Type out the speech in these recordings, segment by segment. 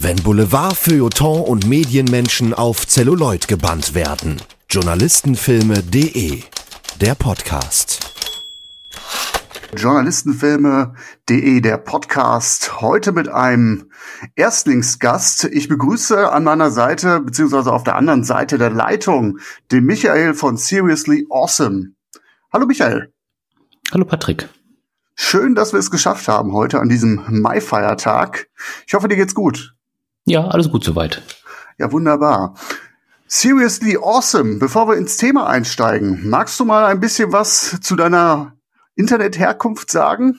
Wenn Boulevard, Feuilleton und Medienmenschen auf Celluloid gebannt werden. Journalistenfilme.de Der Podcast. Journalistenfilme.de, der Podcast. Heute mit einem Erstlingsgast. Ich begrüße an meiner Seite, beziehungsweise auf der anderen Seite der Leitung, den Michael von Seriously Awesome. Hallo Michael. Hallo Patrick. Schön, dass wir es geschafft haben heute an diesem Mai-Feiertag. Ich hoffe, dir geht's gut. Ja, alles gut soweit. Ja, wunderbar. Seriously Awesome. Bevor wir ins Thema einsteigen, magst du mal ein bisschen was zu deiner Internetherkunft sagen?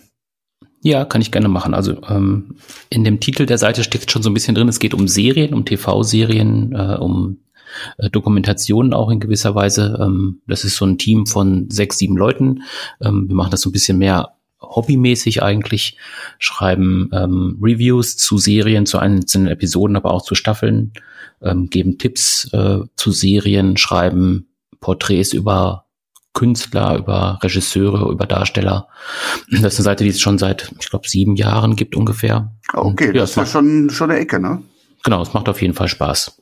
Ja, kann ich gerne machen. Also ähm, in dem Titel der Seite steht schon so ein bisschen drin, es geht um Serien, um TV-Serien, äh, um äh, Dokumentationen auch in gewisser Weise. Ähm, das ist so ein Team von sechs, sieben Leuten. Ähm, wir machen das so ein bisschen mehr hobbymäßig eigentlich, schreiben ähm, Reviews zu Serien, zu einzelnen Episoden, aber auch zu Staffeln, ähm, geben Tipps äh, zu Serien, schreiben Porträts über Künstler, über Regisseure, über Darsteller. Das ist eine Seite, die es schon seit, ich glaube, sieben Jahren gibt ungefähr. Okay, Und, ja, das ist ja schon, schon eine Ecke, ne? Genau, es macht auf jeden Fall Spaß.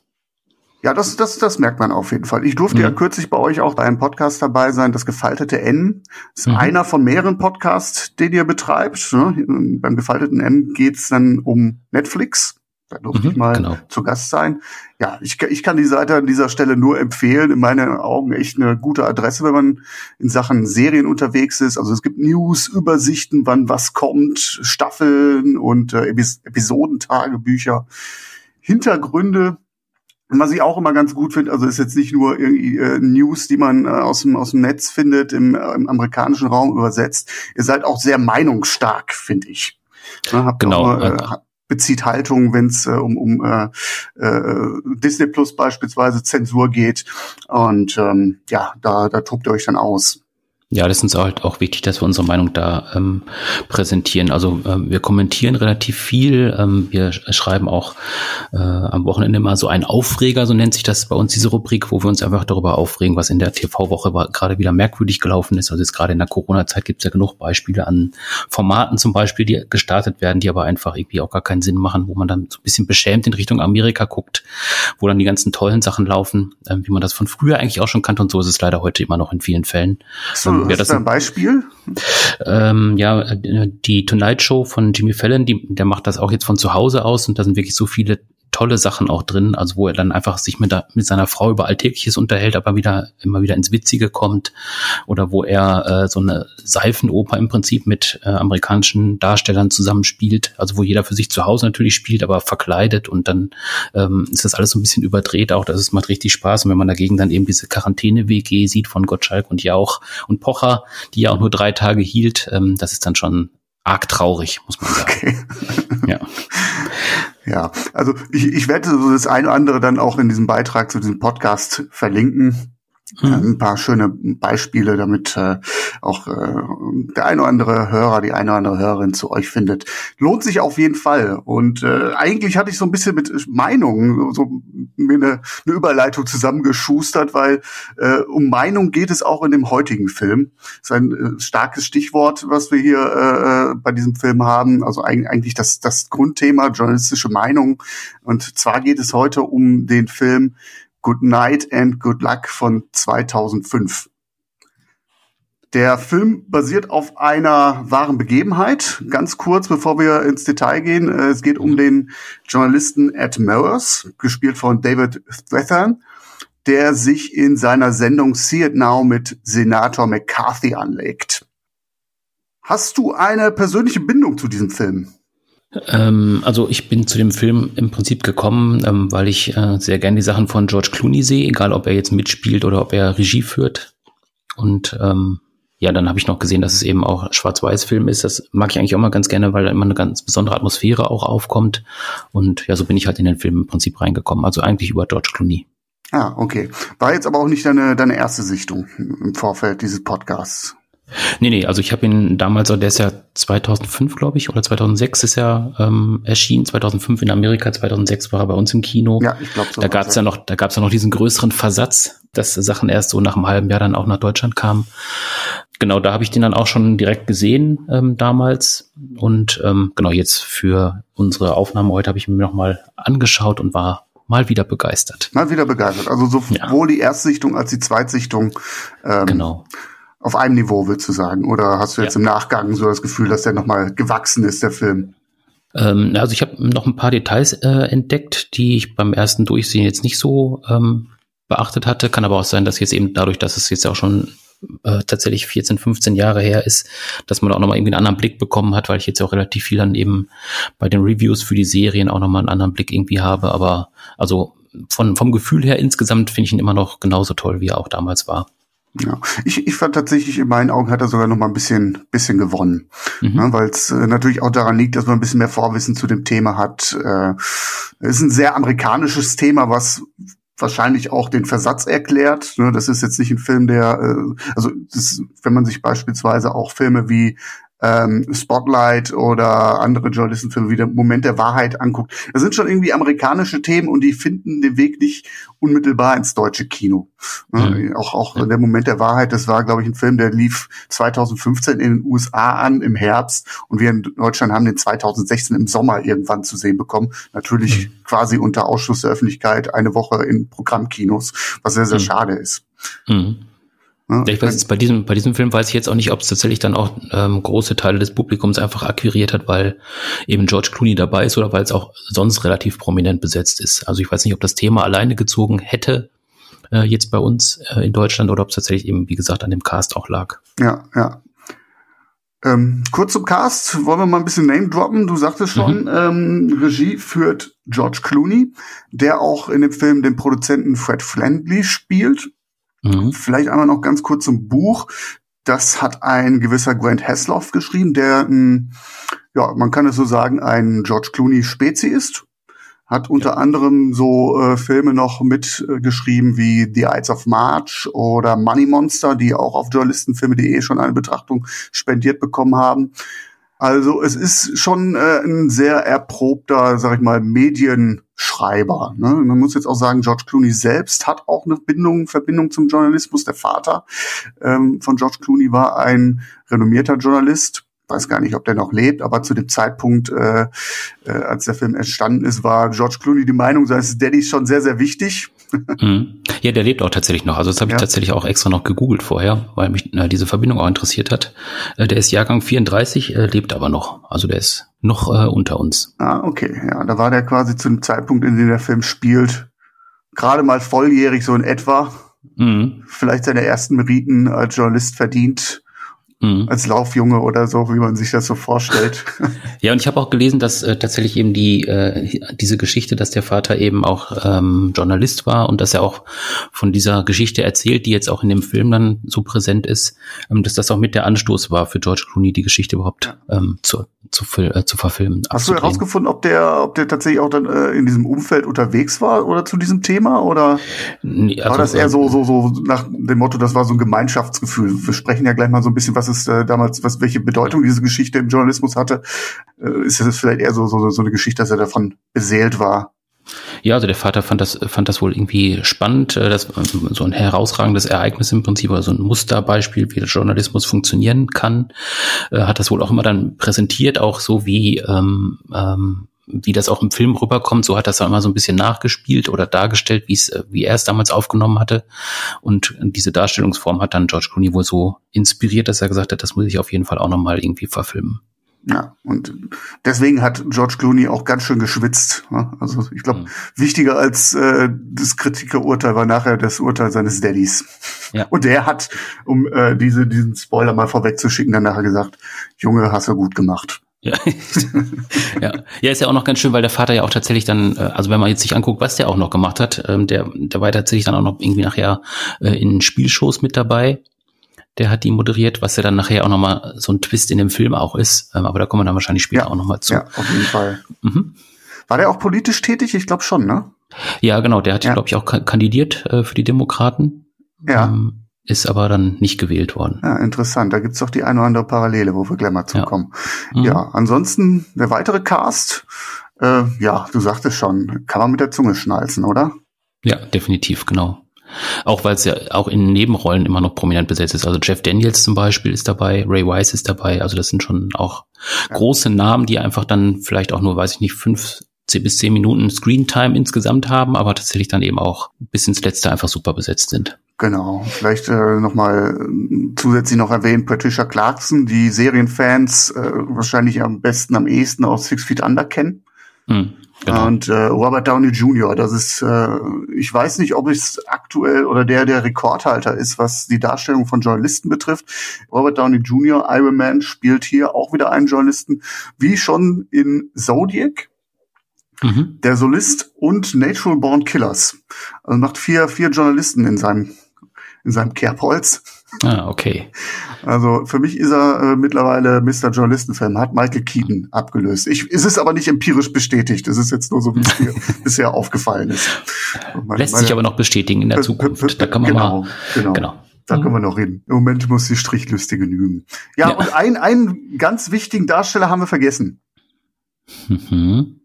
Ja, das, das, das merkt man auf jeden Fall. Ich durfte mhm. ja kürzlich bei euch auch bei einem Podcast dabei sein, das gefaltete N. Das ist mhm. einer von mehreren Podcasts, den ihr betreibt. Ne? Beim gefalteten N geht's dann um Netflix. Da durfte mhm, ich mal genau. zu Gast sein. Ja, ich, ich kann die Seite an dieser Stelle nur empfehlen. In meinen Augen echt eine gute Adresse, wenn man in Sachen Serien unterwegs ist. Also es gibt News, Übersichten, wann was kommt, Staffeln und äh, Episodentagebücher, Hintergründe. Und was ich auch immer ganz gut finde, also ist jetzt nicht nur irgendwie äh, News, die man äh, aus, dem, aus dem Netz findet, im, äh, im amerikanischen Raum übersetzt. Ihr seid auch sehr meinungsstark, finde ich. Ja, genau. Auch, äh, bezieht Haltung, wenn es äh, um, um äh, äh, Disney Plus beispielsweise Zensur geht. Und ähm, ja, da, da tobt ihr euch dann aus. Ja, das ist uns halt auch wichtig, dass wir unsere Meinung da ähm, präsentieren. Also ähm, wir kommentieren relativ viel. Ähm, wir schreiben auch äh, am Wochenende mal so einen Aufreger, so nennt sich das bei uns diese Rubrik, wo wir uns einfach darüber aufregen, was in der TV-Woche gerade wieder merkwürdig gelaufen ist. Also jetzt gerade in der Corona-Zeit gibt es ja genug Beispiele an Formaten zum Beispiel, die gestartet werden, die aber einfach irgendwie auch gar keinen Sinn machen, wo man dann so ein bisschen beschämt in Richtung Amerika guckt, wo dann die ganzen tollen Sachen laufen, äh, wie man das von früher eigentlich auch schon kannte. Und so ist es leider heute immer noch in vielen Fällen. So ja, das ist ein Beispiel? Ähm, ja, die Tonight Show von Jimmy Fallon, die, der macht das auch jetzt von zu Hause aus und da sind wirklich so viele tolle Sachen auch drin, also wo er dann einfach sich mit, mit seiner Frau über Alltägliches unterhält, aber wieder immer wieder ins Witzige kommt. Oder wo er äh, so eine Seifenoper im Prinzip mit äh, amerikanischen Darstellern zusammenspielt, also wo jeder für sich zu Hause natürlich spielt, aber verkleidet und dann ähm, ist das alles so ein bisschen überdreht auch, das ist, macht richtig Spaß. Und wenn man dagegen dann eben diese Quarantäne-WG sieht von Gottschalk und Jauch und Pocher, die ja auch nur drei Tage hielt, ähm, das ist dann schon arg traurig, muss man sagen. Okay. ja. Ja, also ich, ich werde so das eine oder andere dann auch in diesem Beitrag zu diesem Podcast verlinken. Mhm. Ein paar schöne Beispiele, damit äh, auch äh, der eine oder andere Hörer, die eine oder andere Hörerin zu euch findet. Lohnt sich auf jeden Fall. Und äh, eigentlich hatte ich so ein bisschen mit Meinung so mir eine, eine Überleitung zusammengeschustert, weil äh, um Meinung geht es auch in dem heutigen Film. Das ist ein äh, starkes Stichwort, was wir hier äh, bei diesem Film haben. Also eigentlich das, das Grundthema journalistische Meinung. Und zwar geht es heute um den Film Good Night and Good Luck von 2005. Der Film basiert auf einer wahren Begebenheit. Ganz kurz, bevor wir ins Detail gehen. Äh, es geht um den Journalisten Ed Mowers, gespielt von David Strathern, der sich in seiner Sendung See It Now mit Senator McCarthy anlegt. Hast du eine persönliche Bindung zu diesem Film? Ähm, also ich bin zu dem Film im Prinzip gekommen, ähm, weil ich äh, sehr gern die Sachen von George Clooney sehe, egal ob er jetzt mitspielt oder ob er Regie führt. Und ähm, ja, dann habe ich noch gesehen, dass es eben auch Schwarz-Weiß-Film ist. Das mag ich eigentlich auch mal ganz gerne, weil da immer eine ganz besondere Atmosphäre auch aufkommt. Und ja, so bin ich halt in den Film im Prinzip reingekommen. Also eigentlich über George Clooney. Ah, okay. War jetzt aber auch nicht deine, deine erste Sichtung im Vorfeld dieses Podcasts. Nee, nee, also ich habe ihn damals, der ist ja 2005, glaube ich, oder 2006 ist er ähm, erschienen, 2005 in Amerika, 2006 war er bei uns im Kino. Ja, ich glaube so. Da gab's ja noch, da gab's ja noch diesen größeren Versatz, dass Sachen erst so nach einem halben Jahr dann auch nach Deutschland kamen. genau, da habe ich den dann auch schon direkt gesehen ähm, damals. Und ähm, genau, jetzt für unsere Aufnahme heute habe ich mir nochmal angeschaut und war mal wieder begeistert. Mal wieder begeistert. Also sowohl ja. die Erstsichtung als die Zweitsichtung ähm, genau. Auf einem Niveau, würdest du sagen? Oder hast du jetzt ja. im Nachgang so das Gefühl, dass der nochmal gewachsen ist, der Film? Ähm, also ich habe noch ein paar Details äh, entdeckt, die ich beim ersten Durchsehen jetzt nicht so ähm, beachtet hatte. Kann aber auch sein, dass jetzt eben dadurch, dass es jetzt auch schon äh, tatsächlich 14, 15 Jahre her ist, dass man auch nochmal irgendwie einen anderen Blick bekommen hat, weil ich jetzt auch relativ viel dann eben bei den Reviews für die Serien auch nochmal einen anderen Blick irgendwie habe. Aber also von, vom Gefühl her insgesamt finde ich ihn immer noch genauso toll, wie er auch damals war. Ja, ich, ich fand tatsächlich, in meinen Augen hat er sogar noch mal ein bisschen, bisschen gewonnen. Mhm. Ne, Weil es äh, natürlich auch daran liegt, dass man ein bisschen mehr Vorwissen zu dem Thema hat. Äh, es ist ein sehr amerikanisches Thema, was wahrscheinlich auch den Versatz erklärt. Ne? Das ist jetzt nicht ein Film, der, äh, also das, wenn man sich beispielsweise auch Filme wie ähm, Spotlight oder andere Journalistenfilme wie der Moment der Wahrheit anguckt. Das sind schon irgendwie amerikanische Themen und die finden den Weg nicht unmittelbar ins deutsche Kino. Mhm. Auch, auch ja. der Moment der Wahrheit, das war, glaube ich, ein Film, der lief 2015 in den USA an im Herbst und wir in Deutschland haben den 2016 im Sommer irgendwann zu sehen bekommen. Natürlich mhm. quasi unter Ausschluss der Öffentlichkeit eine Woche in Programmkinos, was sehr, sehr mhm. schade ist. Mhm. Ja, ich weiß jetzt bei diesem, bei diesem Film weiß ich jetzt auch nicht, ob es tatsächlich dann auch ähm, große Teile des Publikums einfach akquiriert hat, weil eben George Clooney dabei ist oder weil es auch sonst relativ prominent besetzt ist. Also ich weiß nicht, ob das Thema alleine gezogen hätte äh, jetzt bei uns äh, in Deutschland oder ob es tatsächlich eben, wie gesagt, an dem Cast auch lag. Ja, ja. Ähm, kurz zum Cast, wollen wir mal ein bisschen Name droppen. Du sagtest schon, mhm. ähm, Regie führt George Clooney, der auch in dem Film den Produzenten Fred Flandley spielt. Mhm. Vielleicht einmal noch ganz kurz zum Buch. Das hat ein gewisser Grant Hasloff geschrieben, der, ein, ja, man kann es so sagen, ein George Clooney Spezi ist. Hat unter ja. anderem so äh, Filme noch mitgeschrieben äh, wie The Ides of March oder Money Monster, die auch auf journalistenfilme.de schon eine Betrachtung spendiert bekommen haben. Also es ist schon äh, ein sehr erprobter, sag ich mal, Medienschreiber. Ne? Man muss jetzt auch sagen, George Clooney selbst hat auch eine Bindung, Verbindung zum Journalismus. Der Vater ähm, von George Clooney war ein renommierter Journalist, weiß gar nicht, ob der noch lebt, aber zu dem Zeitpunkt, äh, äh, als der Film entstanden ist, war George Clooney die Meinung seines Daddys schon sehr, sehr wichtig. Mhm. Ja, der lebt auch tatsächlich noch. Also das habe ja. ich tatsächlich auch extra noch gegoogelt vorher, weil mich äh, diese Verbindung auch interessiert hat. Äh, der ist Jahrgang 34, äh, lebt aber noch. Also der ist noch äh, unter uns. Ah, okay. Ja, da war der quasi zu dem Zeitpunkt, in dem der Film spielt, gerade mal volljährig so in etwa. Mhm. Vielleicht seine ersten Meriten als Journalist verdient mhm. als Laufjunge oder so, wie man sich das so vorstellt. Ja, und ich habe auch gelesen, dass äh, tatsächlich eben die äh, diese Geschichte, dass der Vater eben auch ähm, Journalist war und dass er auch von dieser Geschichte erzählt, die jetzt auch in dem Film dann so präsent ist, ähm, dass das auch mit der Anstoß war für George Clooney, die Geschichte überhaupt ähm, zu, zu, äh, zu verfilmen. Hast du herausgefunden, ob der, ob der tatsächlich auch dann äh, in diesem Umfeld unterwegs war oder zu diesem Thema oder nee, also, war das eher so so so nach dem Motto, das war so ein Gemeinschaftsgefühl? Wir sprechen ja gleich mal so ein bisschen, was es äh, damals, was welche Bedeutung diese Geschichte im Journalismus hatte. Äh, ist es vielleicht eher so, so so eine Geschichte, dass er davon beseelt war? Ja, also der Vater fand das, fand das wohl irgendwie spannend, äh, das, so ein herausragendes Ereignis im Prinzip, oder so ein Musterbeispiel, wie der Journalismus funktionieren kann, äh, hat das wohl auch immer dann präsentiert, auch so wie, ähm, ähm, wie das auch im Film rüberkommt, so hat das dann immer so ein bisschen nachgespielt oder dargestellt, wie es, wie er es damals aufgenommen hatte. Und diese Darstellungsform hat dann George Clooney wohl so inspiriert, dass er gesagt hat, das muss ich auf jeden Fall auch nochmal irgendwie verfilmen. Ja, und deswegen hat George Clooney auch ganz schön geschwitzt. Ne? Also ich glaube, mhm. wichtiger als äh, das Kritikerurteil war nachher das Urteil seines Daddys. Ja. Und der hat, um äh, diese, diesen Spoiler mal vorwegzuschicken, dann nachher gesagt, Junge, hast du gut gemacht. Ja. ja. ja, ist ja auch noch ganz schön, weil der Vater ja auch tatsächlich dann, äh, also wenn man jetzt sich anguckt, was der auch noch gemacht hat, ähm, der, der war tatsächlich dann auch noch irgendwie nachher äh, in Spielshows mit dabei der hat die moderiert, was ja dann nachher auch nochmal so ein Twist in dem Film auch ist. Ähm, aber da kommen wir dann wahrscheinlich später ja, auch nochmal zu. Ja, auf jeden Fall. Mhm. War der auch politisch tätig? Ich glaube schon, ne? Ja, genau. Der hat, ja. glaube ich, auch kandidiert äh, für die Demokraten. Ja. Ähm, ist aber dann nicht gewählt worden. Ja, interessant. Da gibt's doch die eine oder andere Parallele, wo wir gleich mal zukommen. Ja, mhm. ja ansonsten der weitere Cast, äh, ja, du sagtest schon, kann man mit der Zunge schnalzen, oder? Ja, definitiv, genau. Auch weil es ja auch in Nebenrollen immer noch prominent besetzt ist. Also Jeff Daniels zum Beispiel ist dabei, Ray Wise ist dabei. Also das sind schon auch ja. große Namen, die einfach dann vielleicht auch nur, weiß ich nicht, fünf bis zehn Minuten Screentime insgesamt haben, aber tatsächlich dann eben auch bis ins Letzte einfach super besetzt sind. Genau, vielleicht äh, nochmal zusätzlich noch erwähnt, Patricia Clarkson, die Serienfans äh, wahrscheinlich am besten, am ehesten aus Six Feet Under kennen. Hm, genau. Und äh, Robert Downey Jr., das ist, äh, ich weiß nicht, ob es aktuell oder der der Rekordhalter ist, was die Darstellung von Journalisten betrifft. Robert Downey Jr., Iron Man, spielt hier auch wieder einen Journalisten, wie schon in Zodiac Mhm. Der Solist und Natural Born Killers. Also macht vier, vier Journalisten in seinem, in seinem Kerbholz. Ah, okay. Also für mich ist er äh, mittlerweile Mr. Journalistenfilm, hat Michael Keaton abgelöst. Ich, es ist aber nicht empirisch bestätigt. Es ist jetzt nur so, wie es mir bisher aufgefallen ist. Meine, Lässt sich aber noch bestätigen in der Zukunft. Da kann man genau, mal. Genau. genau. Da können wir noch reden. Im Moment muss die Strichliste genügen. Ja, ja. und einen, einen ganz wichtigen Darsteller haben wir vergessen. Mhm.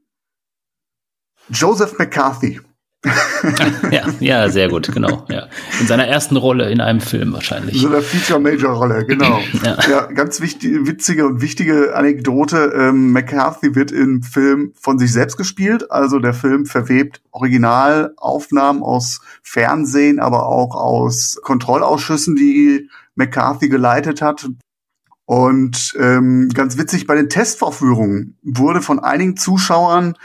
Joseph McCarthy. ja, ja, sehr gut, genau. Ja. In seiner ersten Rolle in einem Film wahrscheinlich. So einer Feature-Major-Rolle, genau. ja. ja. ganz wichtig, witzige und wichtige Anekdote. Ähm, McCarthy wird im Film von sich selbst gespielt. Also der Film verwebt Originalaufnahmen aus Fernsehen, aber auch aus Kontrollausschüssen, die McCarthy geleitet hat. Und ähm, ganz witzig, bei den Testvorführungen wurde von einigen Zuschauern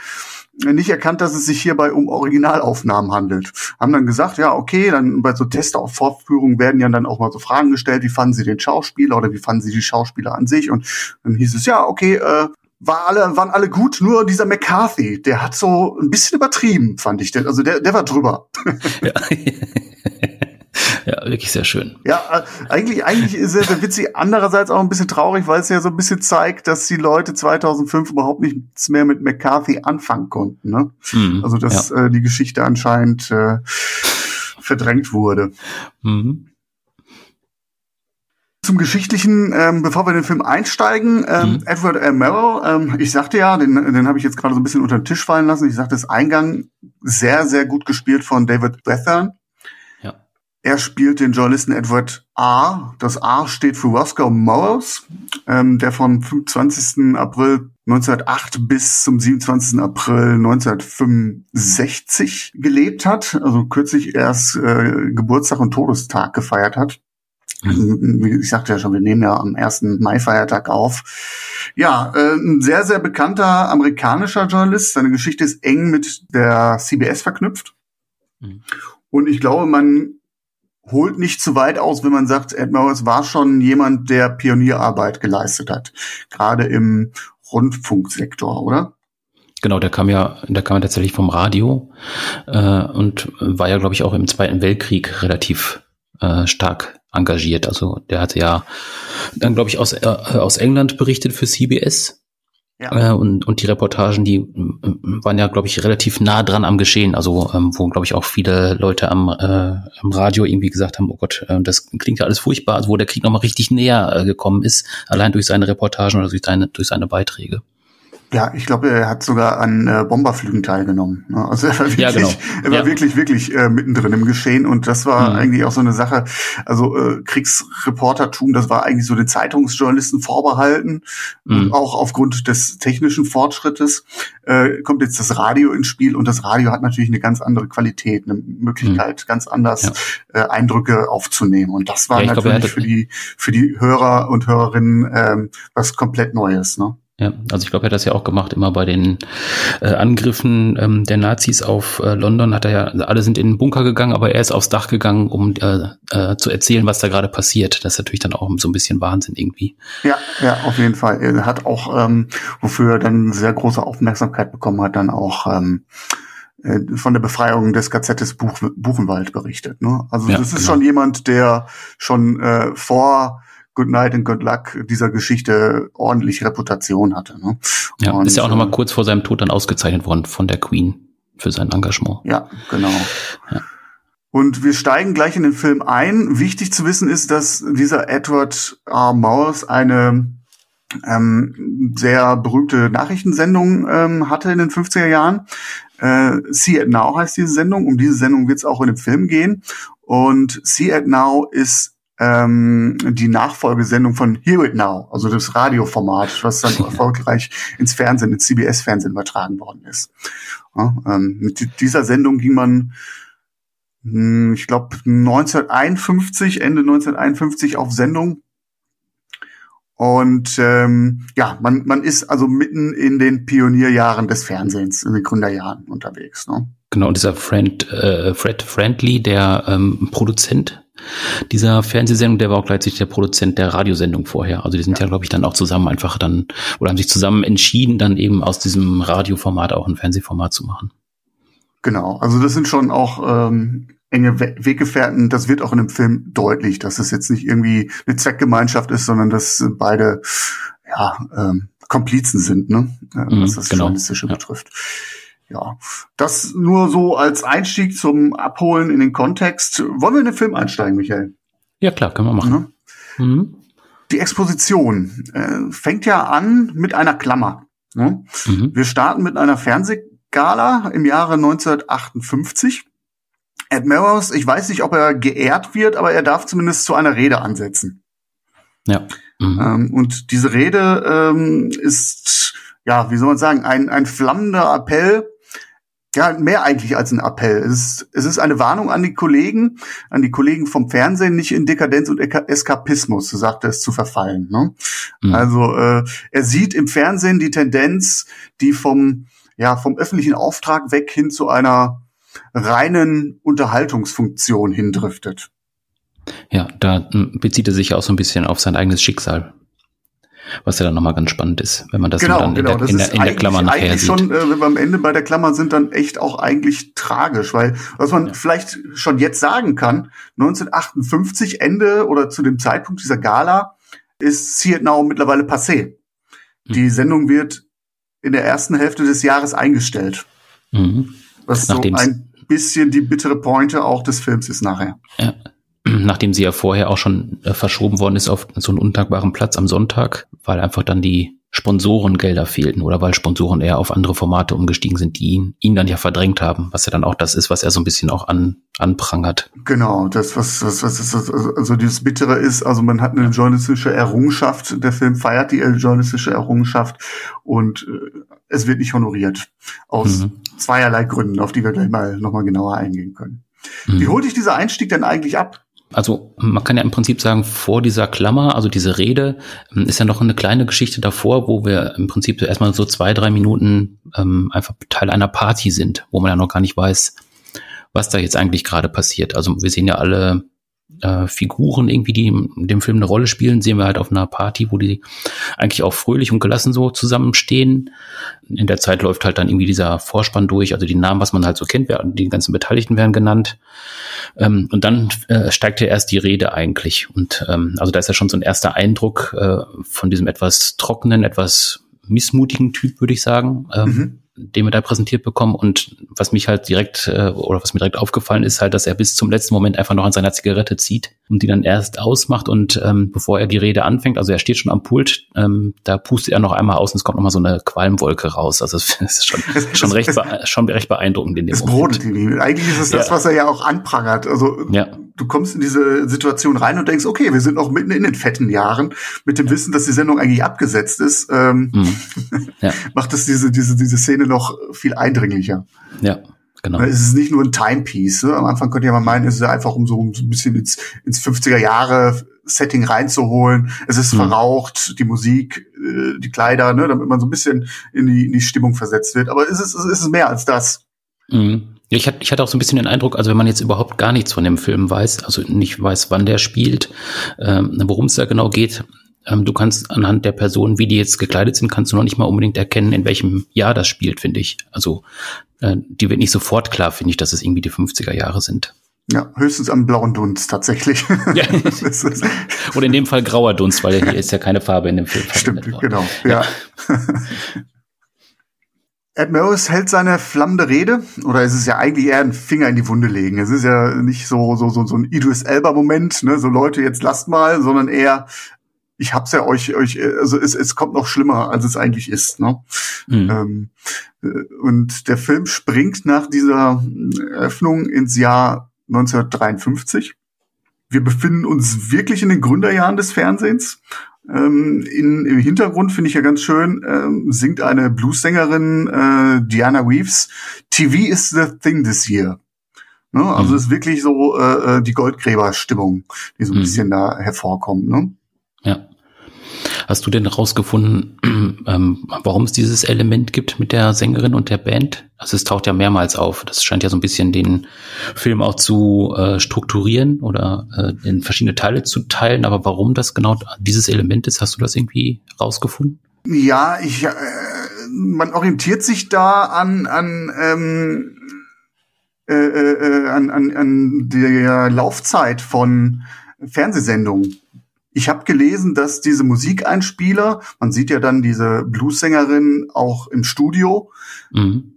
nicht erkannt, dass es sich hierbei um Originalaufnahmen handelt. Haben dann gesagt, ja, okay, dann bei so Testaufvorführungen werden ja dann auch mal so Fragen gestellt, wie fanden Sie den Schauspieler oder wie fanden Sie die Schauspieler an sich? Und dann hieß es, ja, okay, äh, war alle, waren alle gut, nur dieser McCarthy, der hat so ein bisschen übertrieben, fand ich. Also der, der war drüber. Ja. Ja, wirklich sehr schön. Ja, äh, eigentlich, eigentlich ist es sehr witzig. Andererseits auch ein bisschen traurig, weil es ja so ein bisschen zeigt, dass die Leute 2005 überhaupt nichts mehr mit McCarthy anfangen konnten. Ne? Mhm, also, dass ja. äh, die Geschichte anscheinend äh, verdrängt wurde. Mhm. Zum Geschichtlichen, ähm, bevor wir in den Film einsteigen, ähm, mhm. Edward L. Merrill, ähm, ich sagte ja, den, den habe ich jetzt gerade so ein bisschen unter den Tisch fallen lassen. Ich sagte, das Eingang sehr, sehr gut gespielt von David Bethern. Er spielt den Journalisten Edward R. Das R steht für Roscoe Mowers, ähm, der von 25. April 1908 bis zum 27. April 1965 gelebt hat, also kürzlich erst äh, Geburtstag und Todestag gefeiert hat. Ich sagte ja schon, wir nehmen ja am ersten Mai-Feiertag auf. Ja, äh, ein sehr, sehr bekannter amerikanischer Journalist. Seine Geschichte ist eng mit der CBS verknüpft. Mhm. Und ich glaube, man holt nicht zu weit aus, wenn man sagt, Ed Morris war schon jemand, der Pionierarbeit geleistet hat, gerade im Rundfunksektor, oder? Genau, der kam ja, der kam tatsächlich vom Radio äh, und war ja, glaube ich, auch im Zweiten Weltkrieg relativ äh, stark engagiert. Also der hatte ja dann, glaube ich, aus, äh, aus England berichtet für CBS ja. Äh, und, und die Reportagen, die äh, waren ja, glaube ich, relativ nah dran am Geschehen. Also ähm, wo, glaube ich, auch viele Leute am, äh, am Radio irgendwie gesagt haben, oh Gott, äh, das klingt ja alles furchtbar, also wo der Krieg nochmal richtig näher äh, gekommen ist, allein durch seine Reportagen oder durch seine, durch seine Beiträge. Ja, ich glaube, er hat sogar an äh, Bomberflügen teilgenommen. Ne? Also er war wirklich, ja, genau. er war ja. wirklich, wirklich äh, mittendrin im Geschehen und das war mhm. eigentlich auch so eine Sache. Also äh, Kriegsreportertum, das war eigentlich so den Zeitungsjournalisten vorbehalten, mhm. auch aufgrund des technischen Fortschrittes äh, kommt jetzt das Radio ins Spiel und das Radio hat natürlich eine ganz andere Qualität, eine Möglichkeit, mhm. ganz anders ja. äh, Eindrücke aufzunehmen und das war natürlich glaub, für die für die Hörer und Hörerinnen ähm, was komplett Neues. Ne? Ja, also ich glaube, er hat das ja auch gemacht, immer bei den äh, Angriffen ähm, der Nazis auf äh, London hat er ja, also alle sind in den Bunker gegangen, aber er ist aufs Dach gegangen, um äh, äh, zu erzählen, was da gerade passiert. Das ist natürlich dann auch so ein bisschen Wahnsinn irgendwie. Ja, ja, auf jeden Fall. Er hat auch, ähm, wofür er dann sehr große Aufmerksamkeit bekommen hat, dann auch ähm, äh, von der Befreiung des KZs Buch, Buchenwald berichtet. Ne? Also ja, das ist genau. schon jemand, der schon äh, vor Good Night and Good Luck dieser Geschichte ordentlich Reputation hatte. Ne? Ja, und, ist ja auch nochmal äh, kurz vor seinem Tod dann ausgezeichnet worden von der Queen für sein Engagement. Ja, genau. Ja. Und wir steigen gleich in den Film ein. Wichtig zu wissen ist, dass dieser Edward R. Morris eine ähm, sehr berühmte Nachrichtensendung ähm, hatte in den 50er Jahren. Äh, See It Now heißt diese Sendung. Um diese Sendung wird es auch in dem Film gehen. Und See It Now ist ähm, die Nachfolgesendung von Hear It Now, also das Radioformat, was dann erfolgreich ins Fernsehen, ins CBS-Fernsehen übertragen worden ist. Ja, ähm, mit dieser Sendung ging man, mh, hm, ich glaube, 1951, Ende 1951 auf Sendung. Und ähm, ja, man, man ist also mitten in den Pionierjahren des Fernsehens, in den Gründerjahren unterwegs. Ne? Genau, und dieser Friend, äh, Fred Friendly, der ähm, Produzent dieser Fernsehsendung, der war auch gleichzeitig der Produzent der Radiosendung vorher. Also die sind ja, ja glaube ich, dann auch zusammen einfach dann, oder haben sich zusammen entschieden, dann eben aus diesem Radioformat auch ein Fernsehformat zu machen. Genau, also das sind schon auch ähm, enge We Weggefährten. Das wird auch in dem Film deutlich, dass es jetzt nicht irgendwie eine Zweckgemeinschaft ist, sondern dass beide ja ähm, Komplizen sind, ne? Mhm, was das genau. Journalistische ja. betrifft ja, das nur so als Einstieg zum Abholen in den Kontext. Wollen wir in den Film einsteigen, Michael? Ja, klar, können wir machen. Ne? Mhm. Die Exposition äh, fängt ja an mit einer Klammer. Ne? Mhm. Wir starten mit einer Fernsehgala im Jahre 1958. Ed Melrose, ich weiß nicht, ob er geehrt wird, aber er darf zumindest zu einer Rede ansetzen. Ja. Mhm. Ähm, und diese Rede ähm, ist, ja, wie soll man sagen, ein, ein flammender Appell ja, mehr eigentlich als ein Appell. Es ist, es ist eine Warnung an die Kollegen, an die Kollegen vom Fernsehen, nicht in Dekadenz und Eskapismus, so sagt er es, zu verfallen. Ne? Mhm. Also äh, er sieht im Fernsehen die Tendenz, die vom, ja, vom öffentlichen Auftrag weg hin zu einer reinen Unterhaltungsfunktion hindriftet. Ja, da hm, bezieht er sich auch so ein bisschen auf sein eigenes Schicksal was ja dann nochmal ganz spannend ist, wenn man das genau, dann genau. in, der, in, der, in der Klammer nachher sieht. schon, äh, wenn wir am Ende bei der Klammer sind, dann echt auch eigentlich tragisch, weil was man ja. vielleicht schon jetzt sagen kann, 1958 Ende oder zu dem Zeitpunkt dieser Gala ist See It Now mittlerweile passé. Mhm. Die Sendung wird in der ersten Hälfte des Jahres eingestellt. Mhm. Was Nachdem's so ein bisschen die bittere Pointe auch des Films ist nachher. Ja, nachdem sie ja vorher auch schon äh, verschoben worden ist auf so einen undankbaren Platz am Sonntag, weil einfach dann die Sponsorengelder fehlten oder weil Sponsoren eher auf andere Formate umgestiegen sind, die ihn, ihn dann ja verdrängt haben, was ja dann auch das ist, was er so ein bisschen auch an, anprangert. Genau, das, was, was, was ist, also, also dieses Bittere ist, also man hat eine journalistische Errungenschaft, der Film feiert die journalistische Errungenschaft und äh, es wird nicht honoriert. Aus mhm. zweierlei Gründen, auf die wir gleich mal nochmal genauer eingehen können. Mhm. Wie holt dich dieser Einstieg denn eigentlich ab? Also man kann ja im Prinzip sagen, vor dieser Klammer, also diese Rede, ähm, ist ja noch eine kleine Geschichte davor, wo wir im Prinzip erstmal so zwei, drei Minuten ähm, einfach Teil einer Party sind, wo man ja noch gar nicht weiß, was da jetzt eigentlich gerade passiert. Also wir sehen ja alle äh, Figuren irgendwie, die in dem Film eine Rolle spielen, sehen wir halt auf einer Party, wo die eigentlich auch fröhlich und gelassen so zusammenstehen. In der Zeit läuft halt dann irgendwie dieser Vorspann durch, also die Namen, was man halt so kennt, die ganzen Beteiligten werden genannt. Ähm, und dann äh, steigt ja erst die Rede eigentlich. Und ähm, also da ist ja schon so ein erster Eindruck äh, von diesem etwas trockenen, etwas missmutigen Typ, würde ich sagen. Ähm, mhm den wir da präsentiert bekommen. Und was mich halt direkt, äh, oder was mir direkt aufgefallen ist, halt, dass er bis zum letzten Moment einfach noch an seiner Zigarette zieht und die dann erst ausmacht und ähm, bevor er die Rede anfängt, also er steht schon am Pult, ähm, da pustet er noch einmal aus und es kommt noch mal so eine Qualmwolke raus. Also es ist schon, schon recht, schon recht beeindruckend in dem es Moment. Ihn. Eigentlich ist es das, ja. was er ja auch anprangert. Also ja. du kommst in diese Situation rein und denkst, okay, wir sind noch mitten in den fetten Jahren mit dem ja. Wissen, dass die Sendung eigentlich abgesetzt ist. Ähm, mhm. ja. macht es diese, diese, diese Szene noch viel eindringlicher. Ja. Genau. Es ist nicht nur ein Timepiece. Ne? Am Anfang könnte ja mal meinen, es ist einfach um so, um so ein bisschen ins, ins 50er Jahre Setting reinzuholen. Es ist mhm. verraucht, die Musik, äh, die Kleider, ne, damit man so ein bisschen in die, in die Stimmung versetzt wird. Aber es ist, es ist mehr als das. Mhm. Ich hatte, ich hatte auch so ein bisschen den Eindruck, also wenn man jetzt überhaupt gar nichts von dem Film weiß, also nicht weiß, wann der spielt, ähm, worum es da genau geht, ähm, du kannst anhand der Personen, wie die jetzt gekleidet sind, kannst du noch nicht mal unbedingt erkennen, in welchem Jahr das spielt, finde ich. Also äh, die wird nicht sofort klar, finde ich, dass es irgendwie die 50er Jahre sind. Ja, höchstens am blauen Dunst tatsächlich. Ja. Oder in dem Fall grauer Dunst, weil hier ist ja keine Farbe in dem Film. Stimmt, genau. Ja. ja. Ed Morris hält seine flammende Rede, oder es ist ja eigentlich eher ein Finger in die Wunde legen. Es ist ja nicht so, so, so, so ein Idris Elba-Moment, ne, so Leute, jetzt lasst mal, sondern eher, ich hab's ja euch, euch, also es, es kommt noch schlimmer, als es eigentlich ist. Ne? Mhm. Ähm, äh, und der Film springt nach dieser Eröffnung ins Jahr 1953. Wir befinden uns wirklich in den Gründerjahren des Fernsehens. Ähm, in, Im Hintergrund finde ich ja ganz schön, ähm, singt eine Bluessängerin äh, Diana Weaves, TV is the thing this year. Ne? Also mhm. ist wirklich so äh, äh die Goldgräber-Stimmung, die so ein mhm. bisschen da hervorkommt. Ne? Hast du denn herausgefunden, ähm, warum es dieses Element gibt mit der Sängerin und der Band? Also es taucht ja mehrmals auf. Das scheint ja so ein bisschen den Film auch zu äh, strukturieren oder äh, in verschiedene Teile zu teilen. Aber warum das genau dieses Element ist, hast du das irgendwie rausgefunden? Ja, ich, äh, man orientiert sich da an, an ähm, äh, äh, äh an, an, an der Laufzeit von Fernsehsendungen. Ich habe gelesen, dass diese Musikeinspieler, man sieht ja dann diese Bluessängerin auch im Studio, mhm.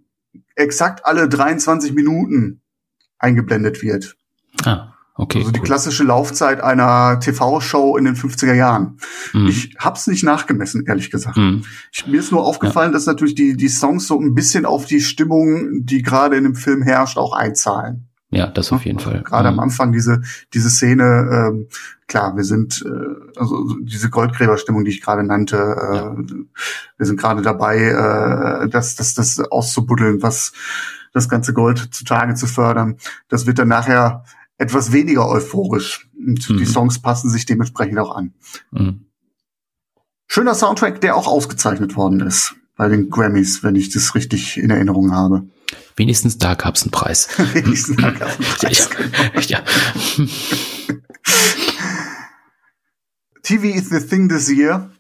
exakt alle 23 Minuten eingeblendet wird. Ah, okay. Also die cool. klassische Laufzeit einer TV-Show in den 50er Jahren. Mhm. Ich hab's nicht nachgemessen, ehrlich gesagt. Mhm. Ich, mir ist nur aufgefallen, ja. dass natürlich die, die Songs so ein bisschen auf die Stimmung, die gerade in dem Film herrscht, auch einzahlen. Ja, das auf jeden Fall. Gerade mhm. am Anfang diese diese Szene, ähm, klar, wir sind äh, also diese Goldgräberstimmung, die ich gerade nannte, äh, ja. wir sind gerade dabei, äh, das das das auszubuddeln, was das ganze Gold zutage zu fördern. Das wird dann nachher etwas weniger euphorisch und mhm. die Songs passen sich dementsprechend auch an. Mhm. Schöner Soundtrack, der auch ausgezeichnet worden ist bei den Grammys, wenn ich das richtig in Erinnerung habe. Wenigstens da gab es einen Preis. Wenigstens da gab es einen Preis. ja, ja. TV is the thing this year.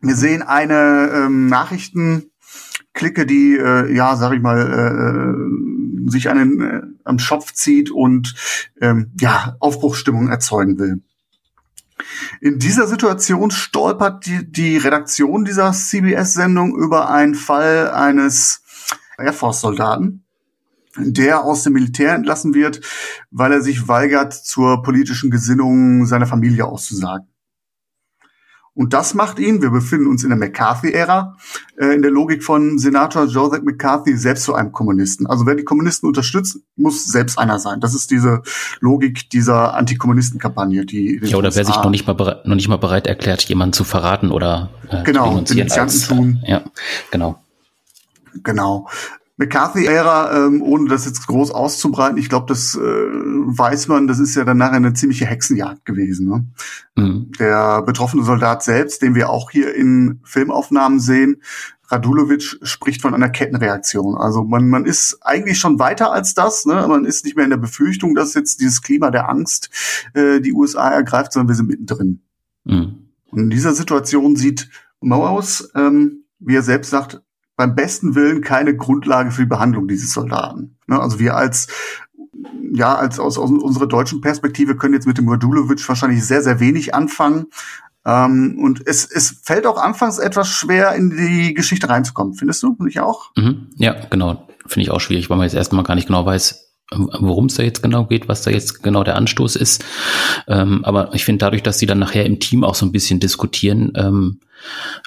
Wir sehen eine ähm, Nachrichtenklicke, die, äh, ja, sag ich mal, äh, sich einen äh, am Schopf zieht und ähm, ja, Aufbruchsstimmung erzeugen will. In dieser Situation stolpert die, die Redaktion dieser CBS-Sendung über einen Fall eines Air Force-Soldaten, der aus dem Militär entlassen wird, weil er sich weigert, zur politischen Gesinnung seiner Familie auszusagen. Und das macht ihn, wir befinden uns in der McCarthy-Ära, äh, in der Logik von Senator Joseph McCarthy selbst zu einem Kommunisten. Also wer die Kommunisten unterstützt, muss selbst einer sein. Das ist diese Logik dieser Antikommunisten-Kampagne, die ja oder wer sich noch nicht mal bereit, noch nicht mal bereit erklärt, jemanden zu verraten oder äh, genau, Denunzianten tun. Ja, genau. Genau. McCarthy-Ära, ähm, ohne das jetzt groß auszubreiten, ich glaube, das äh, weiß man, das ist ja dann nachher eine ziemliche Hexenjagd gewesen. Ne? Mhm. Der betroffene Soldat selbst, den wir auch hier in Filmaufnahmen sehen, Radulovic spricht von einer Kettenreaktion. Also man, man ist eigentlich schon weiter als das. Ne? Man ist nicht mehr in der Befürchtung, dass jetzt dieses Klima der Angst äh, die USA ergreift, sondern wir sind mittendrin. Mhm. Und in dieser Situation sieht Mauers, ähm, wie er selbst sagt, beim besten Willen keine Grundlage für die Behandlung dieses Soldaten. Ne? Also wir als ja, als aus, aus unserer deutschen Perspektive können jetzt mit dem Radulovic wahrscheinlich sehr, sehr wenig anfangen. Ähm, und es, es fällt auch anfangs etwas schwer, in die Geschichte reinzukommen. Findest du? Nicht auch? Mhm. Ja, genau. Finde ich auch schwierig, weil man jetzt erstmal gar nicht genau weiß, worum es da jetzt genau geht, was da jetzt genau der Anstoß ist. Ähm, aber ich finde dadurch, dass sie dann nachher im Team auch so ein bisschen diskutieren, ähm,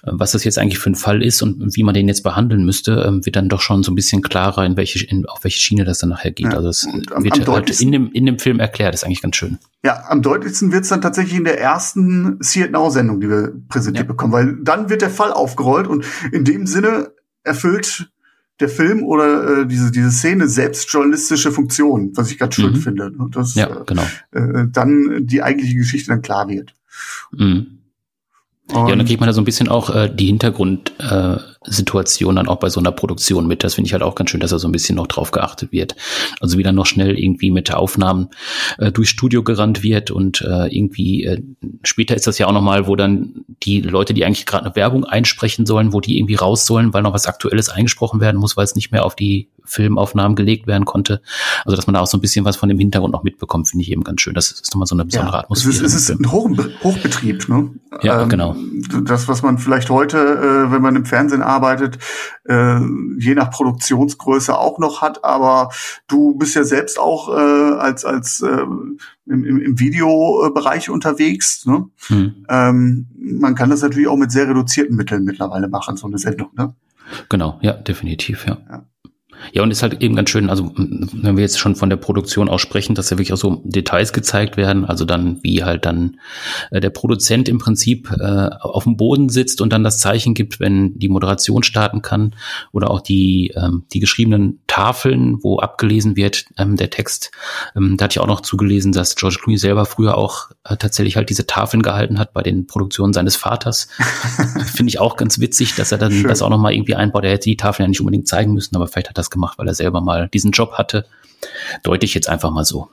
was das jetzt eigentlich für ein Fall ist und wie man den jetzt behandeln müsste, ähm, wird dann doch schon so ein bisschen klarer, in welche, in, auf welche Schiene das dann nachher geht. Ja, also es am, wird halt in dem, in dem Film erklärt, das ist eigentlich ganz schön. Ja, am deutlichsten wird es dann tatsächlich in der ersten See It Now-Sendung, die wir präsentiert ja. bekommen, weil dann wird der Fall aufgerollt und in dem Sinne erfüllt der Film oder äh, diese diese Szene selbst journalistische Funktion, was ich ganz schön mhm. finde, ne? dass ja, genau. äh, dann die eigentliche Geschichte dann klar wird. Mhm. Und ja, und dann kriegt man da so ein bisschen auch äh, die Hintergrundsituation äh, dann auch bei so einer Produktion mit. Das finde ich halt auch ganz schön, dass da so ein bisschen noch drauf geachtet wird. Also wie dann noch schnell irgendwie mit Aufnahmen äh, durchs Studio gerannt wird und äh, irgendwie äh, später ist das ja auch nochmal, wo dann die Leute, die eigentlich gerade eine Werbung einsprechen sollen, wo die irgendwie raus sollen, weil noch was Aktuelles eingesprochen werden muss, weil es nicht mehr auf die Filmaufnahmen gelegt werden konnte. Also dass man da auch so ein bisschen was von dem Hintergrund noch mitbekommt, finde ich eben ganz schön. Das ist nochmal so eine besondere ja, Atmosphäre. Es ist, es ist ein Hoch Hochbetrieb, ne? Ja, ähm, genau. Das, was man vielleicht heute, äh, wenn man im Fernsehen arbeitet, äh, je nach Produktionsgröße auch noch hat, aber du bist ja selbst auch äh, als als äh, im, im, im Videobereich unterwegs. Ne? Hm. Ähm, man kann das natürlich auch mit sehr reduzierten Mitteln mittlerweile machen, so eine Sendung. Ne? Genau, ja, definitiv, ja. ja. Ja, und ist halt eben ganz schön, also wenn wir jetzt schon von der Produktion aus sprechen, dass ja wirklich auch so Details gezeigt werden, also dann wie halt dann äh, der Produzent im Prinzip äh, auf dem Boden sitzt und dann das Zeichen gibt, wenn die Moderation starten kann oder auch die, ähm, die geschriebenen Tafeln, wo abgelesen wird, ähm, der Text. Ähm, da hatte ich auch noch zugelesen, dass George Clooney selber früher auch äh, tatsächlich halt diese Tafeln gehalten hat bei den Produktionen seines Vaters. Finde ich auch ganz witzig, dass er dann Schön. das auch nochmal irgendwie einbaut. Er hätte die Tafeln ja nicht unbedingt zeigen müssen, aber vielleicht hat das gemacht, weil er selber mal diesen Job hatte. Deute ich jetzt einfach mal so.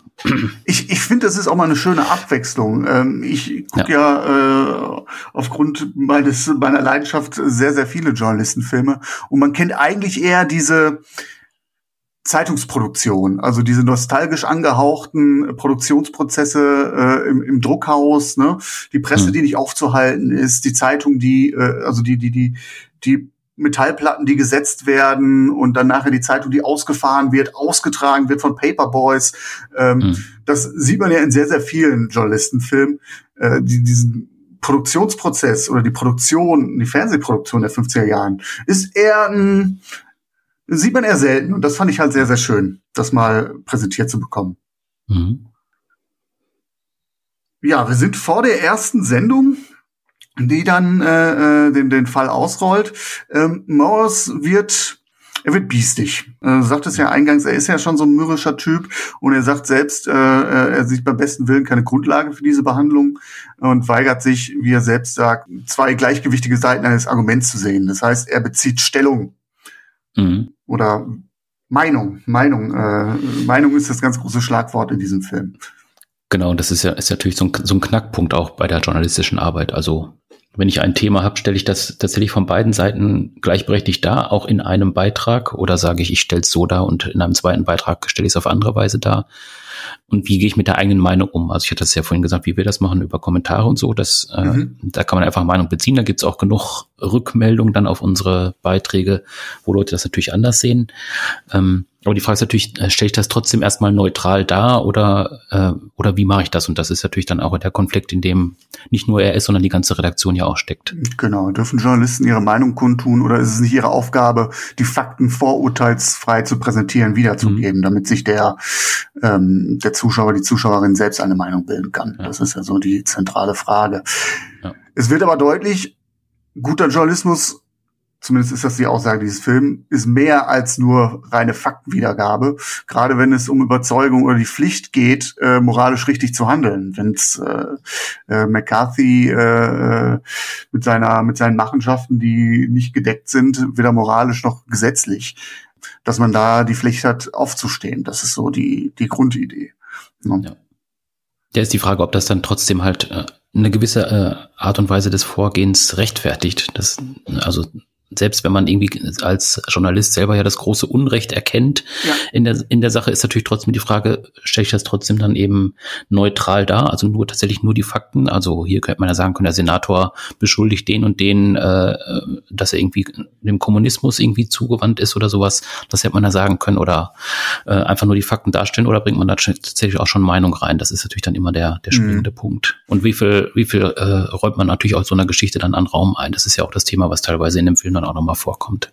Ich, ich finde, das ist auch mal eine schöne Abwechslung. Ähm, ich gucke ja, ja äh, aufgrund meines, meiner Leidenschaft sehr, sehr viele Journalistenfilme und man kennt eigentlich eher diese Zeitungsproduktion, also diese nostalgisch angehauchten Produktionsprozesse äh, im, im Druckhaus, ne? die Presse, hm. die nicht aufzuhalten ist, die Zeitung, die, äh, also die, die, die, die Metallplatten, die gesetzt werden und dann nachher die Zeitung, die ausgefahren wird, ausgetragen wird von Paperboys. Ähm, mhm. Das sieht man ja in sehr, sehr vielen Journalistenfilmen, äh, die diesen Produktionsprozess oder die Produktion, die Fernsehproduktion der 50er Jahren ist eher ein, sieht man eher selten. Und das fand ich halt sehr, sehr schön, das mal präsentiert zu bekommen. Mhm. Ja, wir sind vor der ersten Sendung die dann äh, äh, den, den Fall ausrollt. Ähm, Morris wird er wird biestig. Er sagt es ja eingangs, er ist ja schon so ein mürrischer Typ und er sagt selbst, äh, äh, er sieht beim besten Willen keine Grundlage für diese Behandlung und weigert sich, wie er selbst sagt, zwei gleichgewichtige Seiten eines Arguments zu sehen. Das heißt, er bezieht Stellung mhm. oder Meinung. Meinung. Äh, Meinung ist das ganz große Schlagwort in diesem Film. Genau, und das ist ja ist natürlich so ein, so ein Knackpunkt auch bei der journalistischen Arbeit. Also wenn ich ein Thema habe, stelle ich das tatsächlich von beiden Seiten gleichberechtigt dar, auch in einem Beitrag, oder sage ich, ich stelle es so dar und in einem zweiten Beitrag stelle ich es auf andere Weise dar. Und wie gehe ich mit der eigenen Meinung um? Also ich hatte es ja vorhin gesagt, wie wir das machen über Kommentare und so. Das, äh, mhm. da kann man einfach Meinung beziehen. Da gibt es auch genug Rückmeldungen dann auf unsere Beiträge, wo Leute das natürlich anders sehen. Ähm, aber die Frage ist natürlich, äh, stelle ich das trotzdem erstmal neutral dar oder, äh, oder wie mache ich das? Und das ist natürlich dann auch der Konflikt, in dem nicht nur er ist, sondern die ganze Redaktion ja auch steckt. Genau. Dürfen Journalisten ihre Meinung kundtun oder ist es nicht ihre Aufgabe, die Fakten vorurteilsfrei zu präsentieren, wiederzugeben, mhm. damit sich der, ähm, der Zuschauer, die Zuschauerin selbst eine Meinung bilden kann? Ja. Das ist ja so die zentrale Frage. Ja. Es wird aber deutlich, guter Journalismus zumindest ist das die Aussage dieses Films, ist mehr als nur reine Faktenwiedergabe. Gerade wenn es um Überzeugung oder die Pflicht geht, äh, moralisch richtig zu handeln. Wenn es äh, äh, McCarthy äh, mit seiner mit seinen Machenschaften, die nicht gedeckt sind, weder moralisch noch gesetzlich, dass man da die Pflicht hat, aufzustehen. Das ist so die die Grundidee. Ja. ja. Der ist die Frage, ob das dann trotzdem halt äh, eine gewisse äh, Art und Weise des Vorgehens rechtfertigt. Das, also selbst wenn man irgendwie als Journalist selber ja das große Unrecht erkennt ja. in, der, in der Sache, ist natürlich trotzdem die Frage, stelle ich das trotzdem dann eben neutral dar, also nur tatsächlich nur die Fakten. Also hier könnte man ja sagen, der Senator beschuldigt den und den, äh, dass er irgendwie dem Kommunismus irgendwie zugewandt ist oder sowas. Das hätte man ja sagen können oder äh, einfach nur die Fakten darstellen oder bringt man da tatsächlich auch schon Meinung rein. Das ist natürlich dann immer der, der springende mhm. Punkt. Und wie viel, wie viel äh, räumt man natürlich auch so einer Geschichte dann an Raum ein? Das ist ja auch das Thema, was teilweise in dem Film dann auch nochmal vorkommt.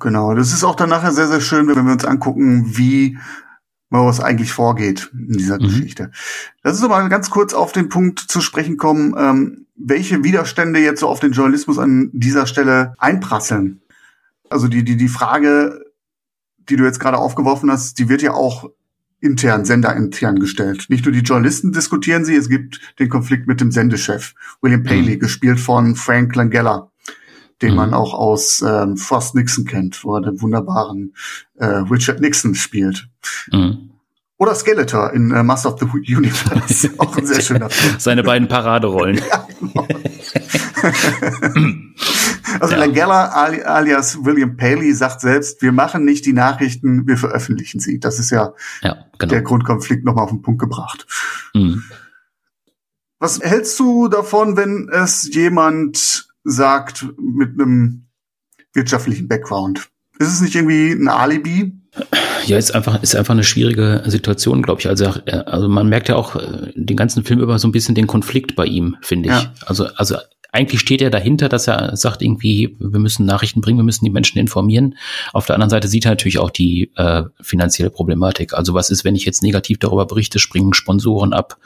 Genau, das ist auch dann nachher sehr, sehr schön, wenn wir uns angucken, wie was eigentlich vorgeht in dieser mhm. Geschichte. Das ist aber ganz kurz auf den Punkt zu sprechen kommen, ähm, welche Widerstände jetzt so auf den Journalismus an dieser Stelle einprasseln. Also die, die, die Frage, die du jetzt gerade aufgeworfen hast, die wird ja auch intern, senderintern gestellt. Nicht nur die Journalisten diskutieren sie, es gibt den Konflikt mit dem Sendechef, William Paley, mhm. gespielt von Frank Langella den mhm. man auch aus ähm, Frost Nixon kennt, wo er den wunderbaren äh, Richard Nixon spielt. Mhm. Oder Skeletor in äh, Master of the Universe. auch ein sehr schöner Film. Seine beiden Paraderollen. ja, genau. also ja. Langella alias William Paley sagt selbst, wir machen nicht die Nachrichten, wir veröffentlichen sie. Das ist ja, ja genau. der Grundkonflikt nochmal auf den Punkt gebracht. Mhm. Was hältst du davon, wenn es jemand sagt mit einem wirtschaftlichen Background. Ist es nicht irgendwie ein Alibi? Ja, ist einfach, ist einfach eine schwierige Situation, glaube ich. Also, äh, also man merkt ja auch äh, den ganzen Film über so ein bisschen den Konflikt bei ihm, finde ich. Ja. Also, also eigentlich steht er dahinter, dass er sagt irgendwie, wir müssen Nachrichten bringen, wir müssen die Menschen informieren. Auf der anderen Seite sieht er natürlich auch die äh, finanzielle Problematik. Also was ist, wenn ich jetzt negativ darüber berichte, springen Sponsoren ab,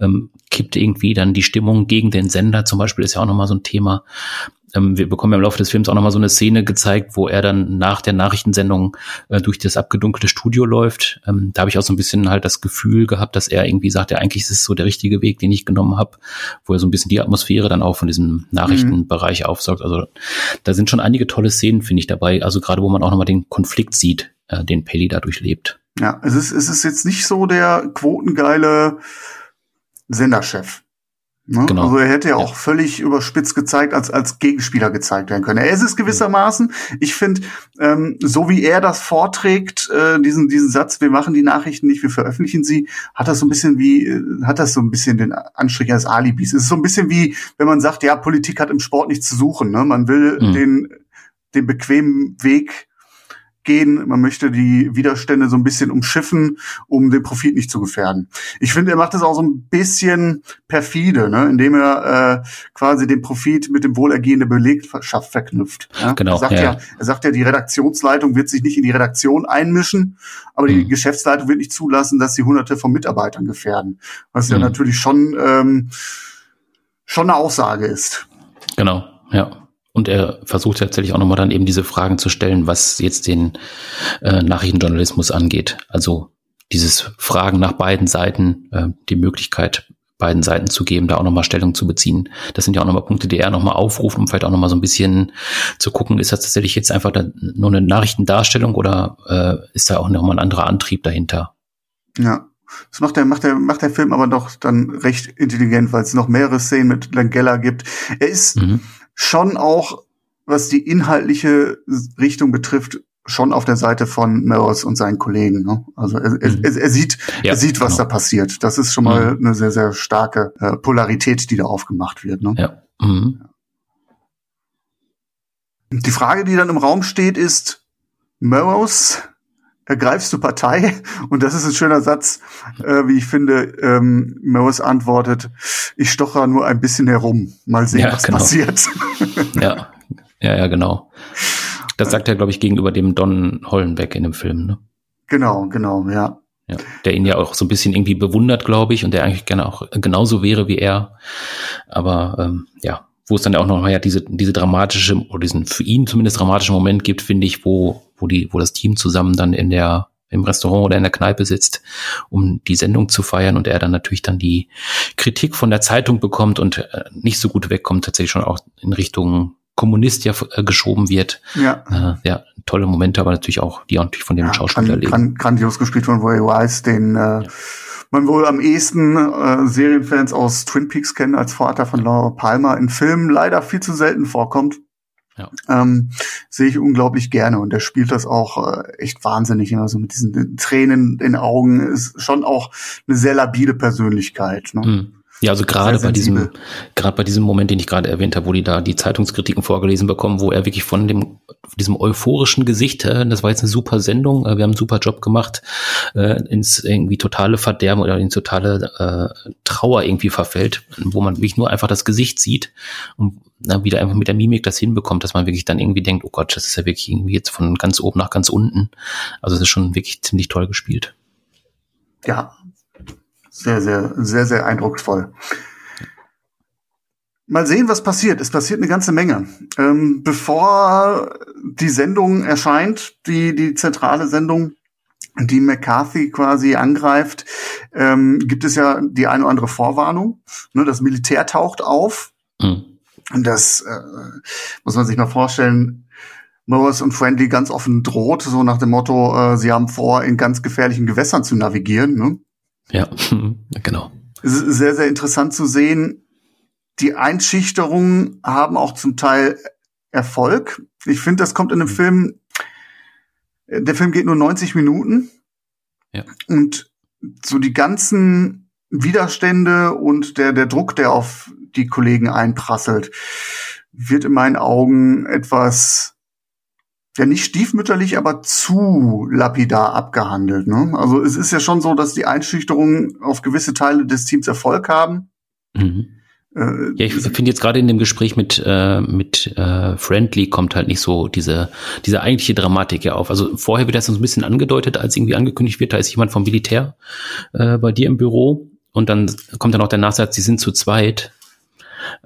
ähm, kippt irgendwie dann die Stimmung gegen den Sender zum Beispiel, ist ja auch nochmal so ein Thema ähm, wir bekommen im Laufe des Films auch nochmal so eine Szene gezeigt, wo er dann nach der Nachrichtensendung äh, durch das abgedunkelte Studio läuft. Ähm, da habe ich auch so ein bisschen halt das Gefühl gehabt, dass er irgendwie sagt, ja, eigentlich ist es so der richtige Weg, den ich genommen habe, wo er so ein bisschen die Atmosphäre dann auch von diesem Nachrichtenbereich mhm. aufsaugt. Also da sind schon einige tolle Szenen, finde ich, dabei. Also gerade, wo man auch nochmal den Konflikt sieht, äh, den Pelli da durchlebt. Ja, es ist, es ist jetzt nicht so der quotengeile Senderchef. Ne? Genau. Also er hätte ja, ja, auch völlig überspitzt gezeigt, als, als Gegenspieler gezeigt werden können. Er ist es gewissermaßen. Ich finde, ähm, so wie er das vorträgt, äh, diesen, diesen Satz, wir machen die Nachrichten nicht, wir veröffentlichen sie, hat das so ein bisschen wie, äh, hat das so ein bisschen den Anstrich eines Alibis. Es ist so ein bisschen wie, wenn man sagt, ja, Politik hat im Sport nichts zu suchen. Ne? Man will mhm. den, den bequemen Weg gehen. Man möchte die Widerstände so ein bisschen umschiffen, um den Profit nicht zu gefährden. Ich finde, er macht das auch so ein bisschen perfide, ne? indem er äh, quasi den Profit mit dem Wohlergehen der Belegschaft verknüpft. Ja? Genau. Er sagt ja. ja. er sagt ja, die Redaktionsleitung wird sich nicht in die Redaktion einmischen, aber die mhm. Geschäftsleitung wird nicht zulassen, dass sie Hunderte von Mitarbeitern gefährden. Was mhm. ja natürlich schon ähm, schon eine Aussage ist. Genau, ja. Und er versucht tatsächlich auch nochmal dann eben diese Fragen zu stellen, was jetzt den äh, Nachrichtenjournalismus angeht. Also dieses Fragen nach beiden Seiten, äh, die Möglichkeit, beiden Seiten zu geben, da auch nochmal Stellung zu beziehen. Das sind ja auch nochmal Punkte, die er nochmal aufruft, um vielleicht auch nochmal so ein bisschen zu gucken, ist das tatsächlich jetzt einfach nur eine Nachrichtendarstellung oder äh, ist da auch nochmal ein anderer Antrieb dahinter? Ja. Das macht der, macht der, macht der Film aber doch dann recht intelligent, weil es noch mehrere Szenen mit Langella gibt. Er ist, mhm schon auch, was die inhaltliche Richtung betrifft, schon auf der Seite von Melrose und seinen Kollegen. Ne? Also er, mhm. er, er, sieht, ja, er sieht, was genau. da passiert. Das ist schon mal mhm. eine sehr, sehr starke äh, Polarität, die da aufgemacht wird. Ne? Ja. Mhm. Die Frage, die dann im Raum steht, ist, Melrose ergreifst du Partei? Und das ist ein schöner Satz, äh, wie ich finde. Ähm, Morris antwortet, ich stocher nur ein bisschen herum. Mal sehen, ja, was genau. passiert. ja, ja, ja, genau. Das sagt er, glaube ich, gegenüber dem Don Hollenbeck in dem Film. Ne? Genau, genau, ja. Ja, der ihn ja auch so ein bisschen irgendwie bewundert, glaube ich, und der eigentlich gerne auch genauso wäre wie er. Aber ähm, ja, wo es dann ja auch noch ja diese diese dramatische oder diesen für ihn zumindest dramatischen Moment gibt, finde ich, wo wo die wo das Team zusammen dann in der im Restaurant oder in der Kneipe sitzt, um die Sendung zu feiern und er dann natürlich dann die Kritik von der Zeitung bekommt und äh, nicht so gut wegkommt, tatsächlich schon auch in Richtung Kommunist ja äh, geschoben wird. Ja. Äh, ja, tolle Momente, aber natürlich auch, die auch natürlich von dem ja, Schauspieler leben. grandios gespielt von Ray Wise, den äh, ja man wohl am ehesten äh, Serienfans aus Twin Peaks kennen als Vater von Laura Palmer in Filmen leider viel zu selten vorkommt. Ja. Ähm, sehe ich unglaublich gerne und er spielt das auch äh, echt wahnsinnig, also mit diesen Tränen in den Augen ist schon auch eine sehr labile Persönlichkeit. Ne? Mhm. Ja, also gerade bei diesem, gerade bei diesem Moment, den ich gerade erwähnt habe, wo die da die Zeitungskritiken vorgelesen bekommen, wo er wirklich von dem, diesem euphorischen Gesicht, äh, das war jetzt eine super Sendung, äh, wir haben einen super Job gemacht, äh, ins irgendwie totale Verderben oder in totale äh, Trauer irgendwie verfällt, wo man wirklich nur einfach das Gesicht sieht und na, wieder einfach mit der Mimik das hinbekommt, dass man wirklich dann irgendwie denkt, oh Gott, das ist ja wirklich irgendwie jetzt von ganz oben nach ganz unten. Also es ist schon wirklich ziemlich toll gespielt. Ja, sehr, sehr, sehr, sehr eindrucksvoll. Mal sehen, was passiert. Es passiert eine ganze Menge. Ähm, bevor die Sendung erscheint, die, die zentrale Sendung, die McCarthy quasi angreift, ähm, gibt es ja die eine oder andere Vorwarnung. Ne, das Militär taucht auf. Mhm. Und das äh, muss man sich mal vorstellen. Morris und Friendly ganz offen droht, so nach dem Motto, äh, sie haben vor, in ganz gefährlichen Gewässern zu navigieren. Ne? Ja, genau. Es ist sehr, sehr interessant zu sehen. Die Einschüchterungen haben auch zum Teil Erfolg. Ich finde, das kommt in einem mhm. Film, der Film geht nur 90 Minuten. Ja. Und so die ganzen Widerstände und der, der Druck, der auf die Kollegen einprasselt, wird in meinen Augen etwas ja nicht stiefmütterlich, aber zu lapidar abgehandelt. Ne? Also es ist ja schon so, dass die Einschüchterungen auf gewisse Teile des Teams Erfolg haben. Mhm. Äh, ja, ich finde jetzt gerade in dem Gespräch mit äh, mit äh, Friendly kommt halt nicht so diese diese eigentliche Dramatik ja auf. Also vorher wird das so ein bisschen angedeutet, als irgendwie angekündigt wird, da ist jemand vom Militär äh, bei dir im Büro und dann kommt dann auch der Nachsatz, sie sind zu zweit,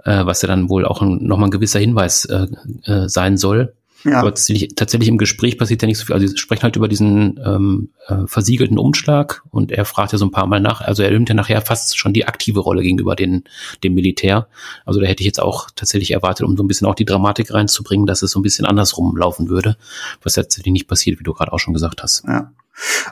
äh, was ja dann wohl auch nochmal ein gewisser Hinweis äh, äh, sein soll. Ja. Aber tatsächlich, tatsächlich im Gespräch passiert ja nicht so viel. Also sie sprechen halt über diesen ähm, äh, versiegelten Umschlag und er fragt ja so ein paar Mal nach. Also er nimmt ja nachher fast schon die aktive Rolle gegenüber den, dem Militär. Also da hätte ich jetzt auch tatsächlich erwartet, um so ein bisschen auch die Dramatik reinzubringen, dass es so ein bisschen andersrum laufen würde, was tatsächlich nicht passiert, wie du gerade auch schon gesagt hast. Ja.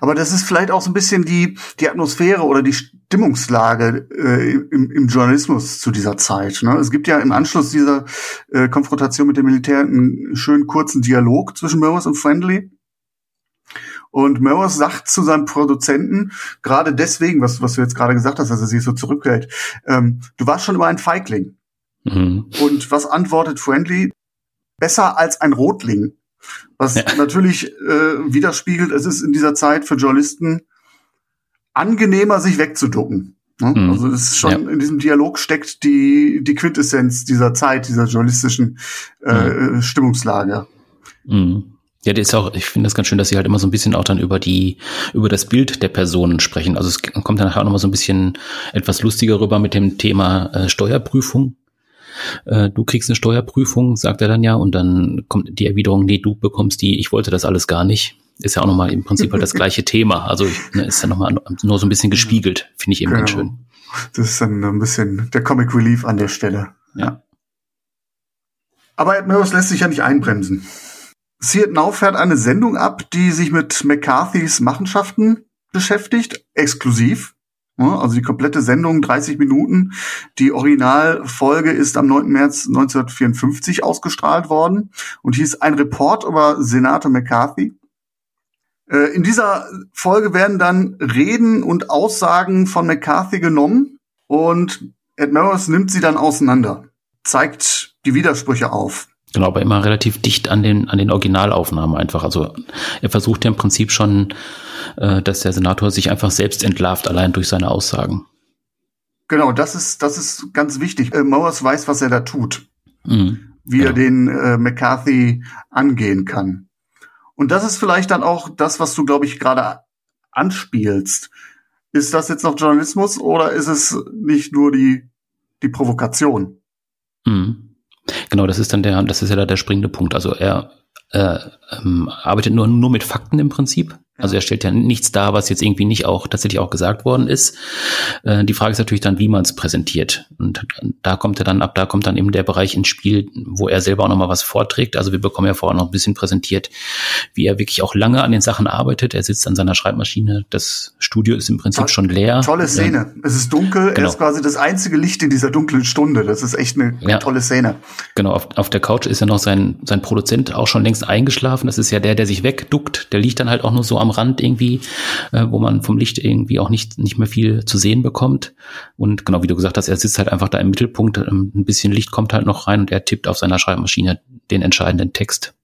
Aber das ist vielleicht auch so ein bisschen die, die Atmosphäre oder die Stimmungslage äh, im, im Journalismus zu dieser Zeit. Ne? Es gibt ja im Anschluss dieser äh, Konfrontation mit dem Militär einen schönen kurzen Dialog zwischen Mowers und Friendly. Und Mowers sagt zu seinem Produzenten, gerade deswegen, was, was du jetzt gerade gesagt hast, dass er sich so zurückhält, ähm, du warst schon immer ein Feigling. Mhm. Und was antwortet Friendly? Besser als ein Rotling. Was ja. natürlich äh, widerspiegelt, es ist in dieser Zeit für Journalisten angenehmer, sich wegzuducken. Ne? Mhm. Also es ist schon ja. in diesem Dialog steckt die, die Quintessenz dieser Zeit, dieser journalistischen äh, mhm. Stimmungslage. Mhm. Ja, das ist auch, ich finde das ganz schön, dass sie halt immer so ein bisschen auch dann über die, über das Bild der Personen sprechen. Also es kommt dann nachher auch nochmal so ein bisschen etwas lustiger rüber mit dem Thema äh, Steuerprüfung äh, du kriegst eine Steuerprüfung, sagt er dann ja, und dann kommt die Erwiderung, nee, du bekommst die, ich wollte das alles gar nicht. Ist ja auch nochmal im Prinzip halt das gleiche Thema. Also ne, ist ja nochmal nur so ein bisschen gespiegelt, finde ich eben genau. ganz schön. Das ist dann ein bisschen der Comic Relief an der Stelle. Ja. Aber Ed Merrows lässt sich ja nicht einbremsen. Seat Now fährt eine Sendung ab, die sich mit McCarthys Machenschaften beschäftigt, exklusiv. Also die komplette Sendung, 30 Minuten. Die Originalfolge ist am 9. März 1954 ausgestrahlt worden und hieß ein Report über Senator McCarthy. Äh, in dieser Folge werden dann Reden und Aussagen von McCarthy genommen und Ed Morris nimmt sie dann auseinander, zeigt die Widersprüche auf. Genau, aber immer relativ dicht an den, an den Originalaufnahmen einfach. Also er versucht ja im Prinzip schon, äh, dass der Senator sich einfach selbst entlarvt, allein durch seine Aussagen. Genau, das ist, das ist ganz wichtig. Äh, Mowers weiß, was er da tut. Mhm, wie genau. er den äh, McCarthy angehen kann. Und das ist vielleicht dann auch das, was du, glaube ich, gerade anspielst. Ist das jetzt noch Journalismus oder ist es nicht nur die, die Provokation? Mhm. Genau, das ist dann der, das ist ja da der springende Punkt. Also er äh, ähm, arbeitet nur, nur mit Fakten im Prinzip. Also er stellt ja nichts dar, was jetzt irgendwie nicht auch tatsächlich auch gesagt worden ist. Äh, die Frage ist natürlich dann, wie man es präsentiert. Und da kommt er dann, ab da kommt dann eben der Bereich ins Spiel, wo er selber auch nochmal was vorträgt. Also wir bekommen ja vorher noch ein bisschen präsentiert, wie er wirklich auch lange an den Sachen arbeitet. Er sitzt an seiner Schreibmaschine. Das Studio ist im Prinzip schon leer. Tolle Szene. Ja. Es ist dunkel. Genau. Er ist quasi das einzige Licht in dieser dunklen Stunde. Das ist echt eine ja. tolle Szene. Genau. Auf, auf der Couch ist ja noch sein, sein Produzent auch schon längst eingeschlafen. Das ist ja der, der sich wegduckt. Der liegt dann halt auch nur so am Rand irgendwie, äh, wo man vom Licht irgendwie auch nicht, nicht mehr viel zu sehen bekommt. Und genau wie du gesagt hast, er sitzt halt einfach da im Mittelpunkt, ähm, ein bisschen Licht kommt halt noch rein und er tippt auf seiner Schreibmaschine den entscheidenden Text.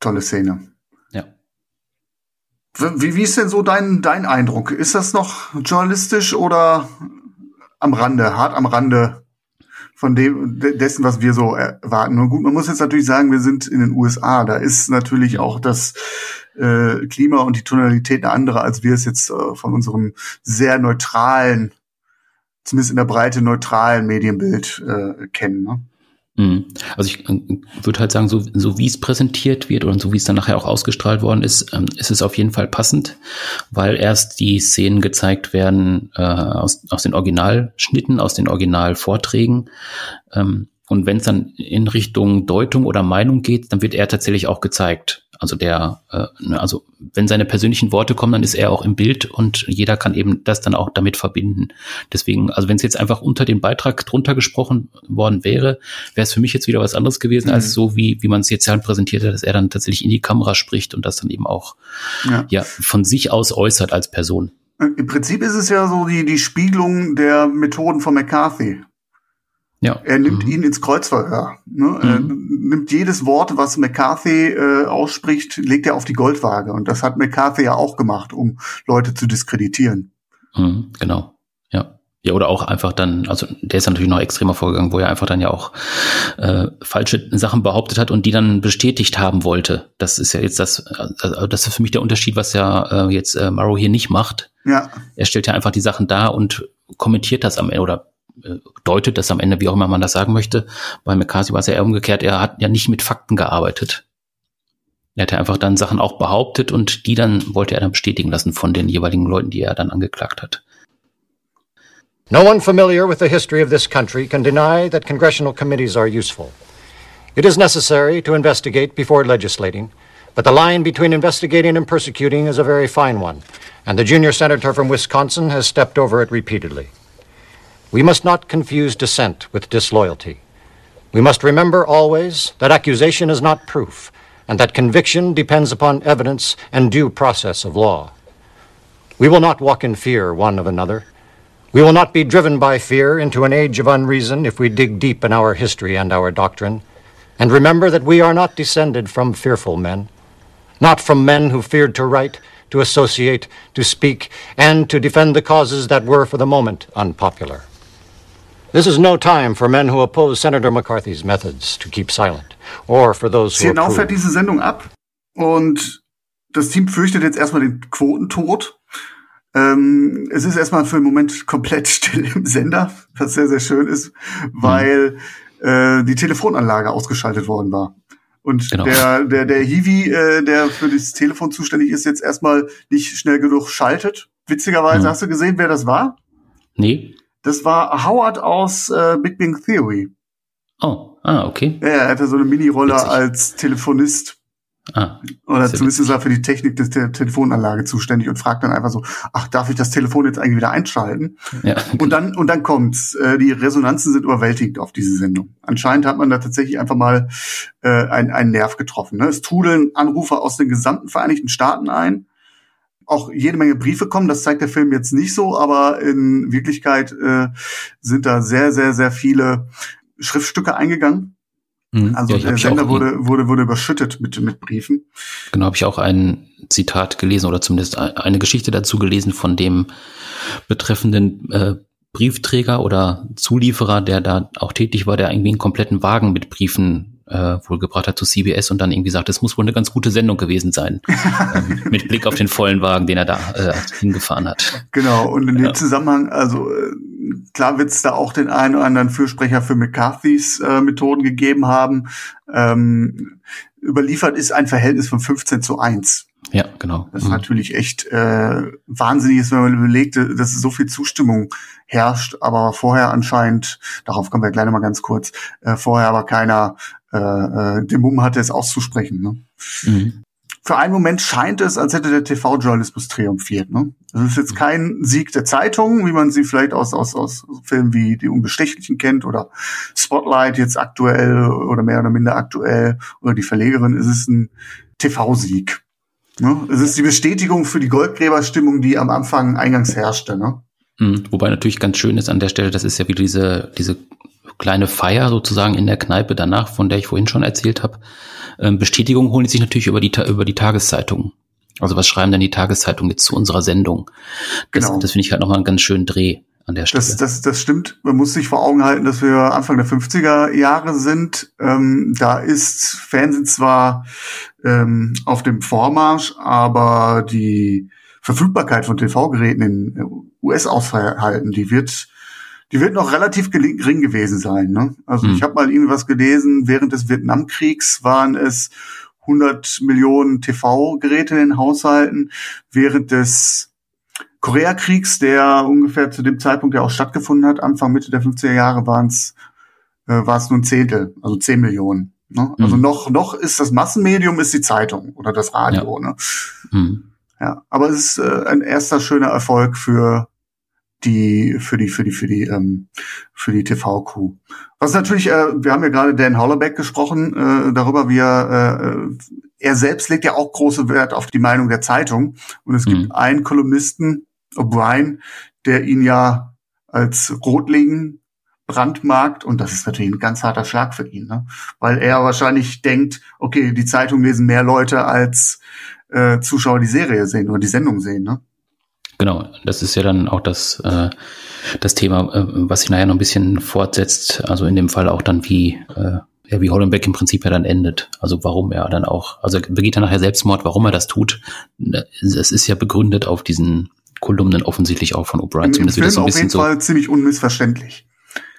Tolle Szene. Ja. Wie, wie ist denn so dein, dein Eindruck? Ist das noch journalistisch oder am Rande, hart am Rande von dem dessen, was wir so erwarten. Und gut, man muss jetzt natürlich sagen, wir sind in den USA. Da ist natürlich auch das äh, Klima und die Tonalität eine andere, als wir es jetzt äh, von unserem sehr neutralen, zumindest in der Breite neutralen Medienbild äh, kennen. Ne? Mhm. Also ich würde halt sagen, so, so wie es präsentiert wird und so wie es dann nachher auch ausgestrahlt worden ist, ähm, ist es auf jeden Fall passend, weil erst die Szenen gezeigt werden äh, aus, aus den Originalschnitten, aus den Originalvorträgen. Ähm, und wenn es dann in Richtung Deutung oder Meinung geht, dann wird er tatsächlich auch gezeigt. Also der, äh, ne, also wenn seine persönlichen Worte kommen, dann ist er auch im Bild und jeder kann eben das dann auch damit verbinden. Deswegen, also wenn es jetzt einfach unter dem Beitrag drunter gesprochen worden wäre, wäre es für mich jetzt wieder was anderes gewesen, mhm. als so wie, wie man es jetzt ja präsentiert hat, dass er dann tatsächlich in die Kamera spricht und das dann eben auch ja. ja von sich aus äußert als Person. Im Prinzip ist es ja so die, die Spiegelung der Methoden von McCarthy. Ja. Er nimmt mhm. ihn ins Kreuzverhör. Ne? Mhm. Er nimmt jedes Wort, was McCarthy äh, ausspricht, legt er auf die Goldwaage. Und das hat McCarthy ja auch gemacht, um Leute zu diskreditieren. Mhm, genau. Ja. Ja, oder auch einfach dann, also der ist natürlich noch extremer vorgegangen, wo er einfach dann ja auch äh, falsche Sachen behauptet hat und die dann bestätigt haben wollte. Das ist ja jetzt das, also das ist für mich der Unterschied, was ja äh, jetzt äh, Morrow hier nicht macht. Ja. Er stellt ja einfach die Sachen dar und kommentiert das am Ende oder deutet das am Ende, wie auch immer man das sagen möchte. Bei McCarthy war es ja eher umgekehrt, er hat ja nicht mit Fakten gearbeitet. Er hat ja einfach dann Sachen auch behauptet und die dann wollte er dann bestätigen lassen von den jeweiligen Leuten, die er dann angeklagt hat. No one familiar with the history of this country can deny that congressional committees are useful. It is necessary to investigate before legislating, but the line between investigating and persecuting is a very fine one, and the junior senator from Wisconsin has stepped over it repeatedly. We must not confuse dissent with disloyalty. We must remember always that accusation is not proof, and that conviction depends upon evidence and due process of law. We will not walk in fear one of another. We will not be driven by fear into an age of unreason if we dig deep in our history and our doctrine, and remember that we are not descended from fearful men, not from men who feared to write, to associate, to speak, and to defend the causes that were for the moment unpopular. This is no time for men who oppose Senator McCarthy's methods to keep silent, or for those who approve. fährt diese Sendung ab und das Team fürchtet jetzt erstmal den Quotentod. Ähm, es ist erstmal für einen Moment komplett still im Sender, was sehr, sehr schön ist, weil mhm. äh, die Telefonanlage ausgeschaltet worden war. Und genau. der, der, der Hiwi, äh, der für das Telefon zuständig ist, jetzt erstmal nicht schnell genug schaltet. Witzigerweise, mhm. hast du gesehen, wer das war? Nee. Das war Howard aus äh, Big Bang Theory. Oh, ah, okay. Ja, er hatte so eine Mini-Rolle als Telefonist. Ah, Oder zumindest ist er für die Technik der Telefonanlage zuständig und fragt dann einfach so, ach, darf ich das Telefon jetzt eigentlich wieder einschalten? Ja. Und dann, und dann kommt's. Äh, die Resonanzen sind überwältigend auf diese Sendung. Anscheinend hat man da tatsächlich einfach mal äh, einen, einen Nerv getroffen. Ne? Es trudeln Anrufer aus den gesamten Vereinigten Staaten ein auch jede Menge Briefe kommen. Das zeigt der Film jetzt nicht so, aber in Wirklichkeit äh, sind da sehr, sehr, sehr viele Schriftstücke eingegangen. Mhm. Also ja, der Sender wurde, wurde, wurde überschüttet mit, mit Briefen. Genau, habe ich auch ein Zitat gelesen oder zumindest eine Geschichte dazu gelesen von dem betreffenden äh, Briefträger oder Zulieferer, der da auch tätig war, der irgendwie einen kompletten Wagen mit Briefen äh, wohl gebracht hat zu CBS und dann irgendwie sagt, es muss wohl eine ganz gute Sendung gewesen sein. ähm, mit Blick auf den vollen Wagen, den er da äh, hingefahren hat. Genau, und in ja. dem Zusammenhang, also äh, klar wird es da auch den einen oder anderen Fürsprecher für McCarthys äh, Methoden gegeben haben. Ähm, überliefert ist ein Verhältnis von 15 zu 1. Ja, genau. Das ist mhm. natürlich echt äh, wahnsinnig ist, wenn man überlegt, dass so viel Zustimmung herrscht, aber vorher anscheinend, darauf kommen wir gleich noch mal ganz kurz, äh, vorher aber keiner äh, äh, den Mumm hatte, es auszusprechen. Ne? Mhm. Für einen Moment scheint es, als hätte der TV-Journalismus triumphiert. Ne? Das ist jetzt kein Sieg der Zeitung, wie man sie vielleicht aus, aus, aus Filmen wie Die Unbestechlichen kennt oder Spotlight jetzt aktuell oder mehr oder minder aktuell oder die Verlegerin. Es ist ein TV-Sieg. Ne? Es ist die Bestätigung für die Goldgräberstimmung, die am Anfang eingangs herrschte. Ne? Mhm. Wobei natürlich ganz schön ist an der Stelle, das ist ja wieder diese, diese kleine Feier sozusagen in der Kneipe danach, von der ich vorhin schon erzählt habe. Ähm, Bestätigung holen die sich natürlich über die, über die Tageszeitungen. Also was schreiben denn die Tageszeitungen jetzt zu unserer Sendung? Das, genau. das finde ich halt nochmal einen ganz schönen Dreh an der Stelle. Das, das, das stimmt. Man muss sich vor Augen halten, dass wir Anfang der 50er Jahre sind. Ähm, da ist Fernsehen zwar ähm, auf dem Vormarsch, aber die Verfügbarkeit von TV-Geräten in US-Aushalten, die wird die wird noch relativ gering gewesen sein. Ne? Also mhm. ich habe mal irgendwas gelesen, während des Vietnamkriegs waren es 100 Millionen TV-Geräte in den Haushalten, während des Koreakriegs, der ungefähr zu dem Zeitpunkt, der auch stattgefunden hat, Anfang Mitte der 50er Jahre, waren es äh, war es nur ein Zehntel, also 10 Millionen. Ne? Also mhm. noch noch ist das Massenmedium ist die Zeitung oder das Radio. Ja. Ne? Mhm. Ja, aber es ist äh, ein erster schöner Erfolg für die für die für die für die ähm, für die TV-Crew. Was natürlich, äh, wir haben ja gerade Dan Hollerbeck gesprochen äh, darüber, wie er äh, er selbst legt ja auch große Wert auf die Meinung der Zeitung und es gibt mhm. einen Kolumnisten O'Brien, der ihn ja als Rotling brandmarkt und das ist natürlich ein ganz harter Schlag für ihn, ne? weil er wahrscheinlich denkt, okay, die Zeitung lesen mehr Leute als äh, Zuschauer die Serie sehen oder die Sendung sehen. Ne? Genau, das ist ja dann auch das, äh, das Thema, äh, was sich nachher noch ein bisschen fortsetzt. Also in dem Fall auch dann wie, äh, ja, wie Hollenbeck im Prinzip ja dann endet. Also warum er dann auch, also begeht er nachher Selbstmord, warum er das tut. Es ist ja begründet auf diesen Kolumnen offensichtlich auch von O'Brien. Zumindest Film so ein bisschen auf jeden Fall ziemlich unmissverständlich.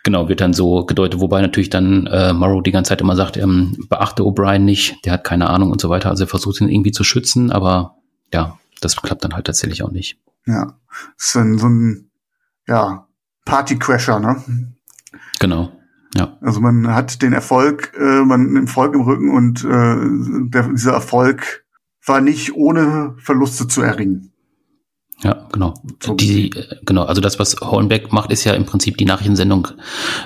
Genau, wird dann so gedeutet, wobei natürlich dann äh, Morrow die ganze Zeit immer sagt, ähm, beachte O'Brien nicht, der hat keine Ahnung und so weiter. Also er versucht ihn irgendwie zu schützen, aber ja, das klappt dann halt tatsächlich auch nicht. Ja, ist dann so ein ja, Partycrasher, ne? Genau. Ja. Also man hat den Erfolg, äh, man den Erfolg im Rücken und äh, der, dieser Erfolg war nicht ohne Verluste zu erringen. Ja, genau. So die, genau, also das, was Hornbeck macht, ist ja im Prinzip die Nachrichtensendung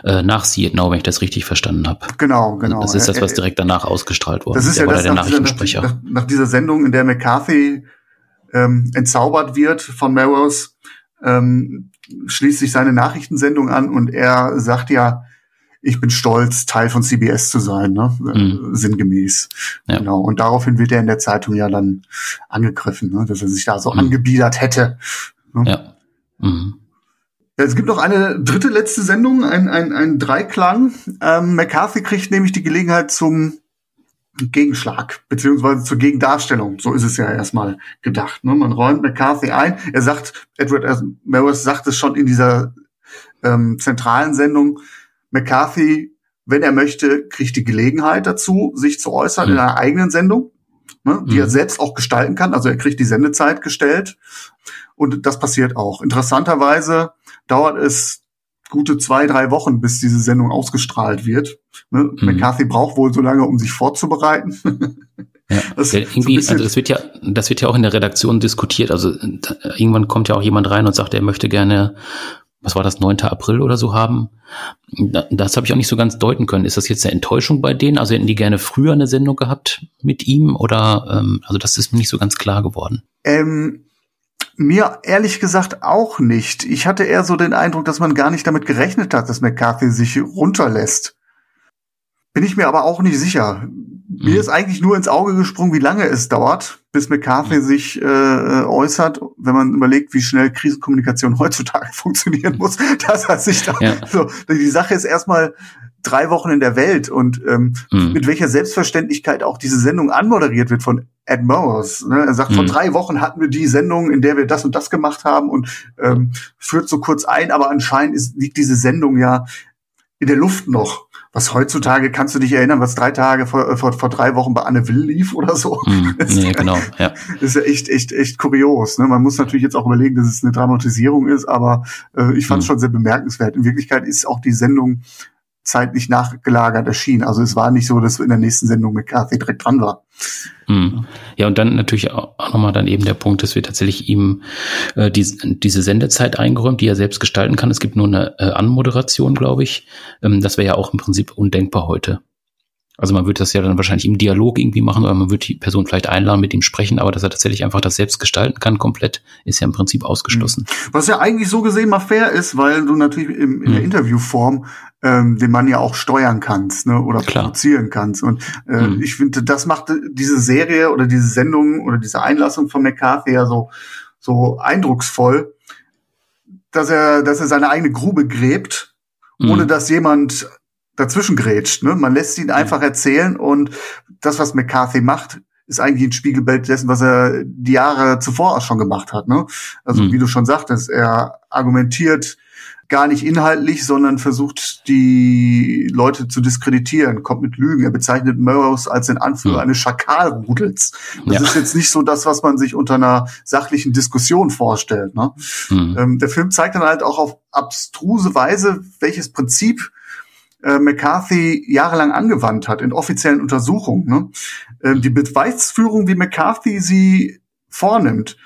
äh, nach See It Now, wenn ich das richtig verstanden habe. Genau, genau. Das ist das, was direkt danach ausgestrahlt wurde. Das ist der ja das der Nachrichtensprecher. Dieser, nach, nach, dieser Sendung, in der McCarthy ähm, entzaubert wird von Melrose, ähm, schließt sich seine Nachrichtensendung an und er sagt ja, ich bin stolz, Teil von CBS zu sein, ne? Mhm. sinngemäß. Ja. Genau. Und daraufhin wird er in der Zeitung ja dann angegriffen, ne? dass er sich da so mhm. angebiedert hätte. Ne? Ja. Mhm. Es gibt noch eine dritte letzte Sendung, ein, ein, ein Dreiklang. Ähm, McCarthy kriegt nämlich die Gelegenheit zum Gegenschlag, beziehungsweise zur Gegendarstellung. So ist es ja erstmal gedacht. Ne? Man räumt McCarthy ein. Er sagt, Edward Melrose sagt es schon in dieser ähm, zentralen Sendung, McCarthy, wenn er möchte, kriegt die Gelegenheit dazu, sich zu äußern mhm. in einer eigenen Sendung, ne, die mhm. er selbst auch gestalten kann. Also er kriegt die Sendezeit gestellt. Und das passiert auch. Interessanterweise dauert es gute zwei, drei Wochen, bis diese Sendung ausgestrahlt wird. Ne? Mhm. McCarthy braucht wohl so lange, um sich vorzubereiten. Ja, das, ja, irgendwie, so also das wird ja, das wird ja auch in der Redaktion diskutiert. Also irgendwann kommt ja auch jemand rein und sagt, er möchte gerne was war das, 9. April oder so haben. Das habe ich auch nicht so ganz deuten können. Ist das jetzt eine Enttäuschung bei denen? Also hätten die gerne früher eine Sendung gehabt mit ihm oder ähm, also das ist mir nicht so ganz klar geworden. Ähm, mir ehrlich gesagt auch nicht. Ich hatte eher so den Eindruck, dass man gar nicht damit gerechnet hat, dass McCarthy sich runterlässt. Bin ich mir aber auch nicht sicher. Mir mhm. ist eigentlich nur ins Auge gesprungen, wie lange es dauert, bis McCarthy mhm. sich äh, äußert, wenn man überlegt, wie schnell Krisenkommunikation heutzutage funktionieren muss, dass er sich da ja. so, die Sache ist erstmal drei Wochen in der Welt und ähm, mhm. mit welcher Selbstverständlichkeit auch diese Sendung anmoderiert wird von Ed Morris. Ne? Er sagt, mhm. vor drei Wochen hatten wir die Sendung, in der wir das und das gemacht haben und ähm, führt so kurz ein, aber anscheinend ist, liegt diese Sendung ja in der Luft noch was heutzutage, kannst du dich erinnern, was drei Tage vor, äh, vor, vor drei Wochen bei Anne Will lief oder so? Mm, nee, genau, ja. Das ist ja echt, echt, echt kurios. Ne? Man muss natürlich jetzt auch überlegen, dass es eine Dramatisierung ist, aber äh, ich fand es mm. schon sehr bemerkenswert. In Wirklichkeit ist auch die Sendung zeitlich nachgelagert erschienen. Also es war nicht so, dass in der nächsten Sendung mit Kathy direkt dran war. Mhm. Ja, und dann natürlich auch nochmal dann eben der Punkt, dass wir tatsächlich ihm äh, die, diese Sendezeit eingeräumt, die er selbst gestalten kann. Es gibt nur eine äh, Anmoderation, glaube ich. Ähm, das wäre ja auch im Prinzip undenkbar heute. Also man würde das ja dann wahrscheinlich im Dialog irgendwie machen oder man würde die Person vielleicht einladen, mit ihm sprechen, aber dass er tatsächlich einfach das selbst gestalten kann, komplett, ist ja im Prinzip ausgeschlossen. Mhm. Was ja eigentlich so gesehen mal fair ist, weil du natürlich im, in der mhm. Interviewform ähm, den Mann ja auch steuern kannst ne, oder Klar. produzieren kannst. Und äh, mhm. ich finde, das macht diese Serie oder diese Sendung oder diese Einlassung von McCarthy ja so, so eindrucksvoll, dass er, dass er seine eigene Grube gräbt, ohne mhm. dass jemand dazwischen grätscht. Ne? Man lässt ihn einfach erzählen und das, was McCarthy macht, ist eigentlich ein Spiegelbild dessen, was er die Jahre zuvor auch schon gemacht hat. Ne? Also mhm. wie du schon sagtest, er argumentiert gar nicht inhaltlich, sondern versucht die Leute zu diskreditieren, kommt mit Lügen. Er bezeichnet Murrows als den Anführer mhm. eines Schakalrudels. Das ja. ist jetzt nicht so das, was man sich unter einer sachlichen Diskussion vorstellt. Ne? Mhm. Ähm, der Film zeigt dann halt auch auf abstruse Weise, welches Prinzip äh, McCarthy jahrelang angewandt hat in offiziellen Untersuchungen. Ne? Äh, die Beweisführung, wie McCarthy sie vornimmt,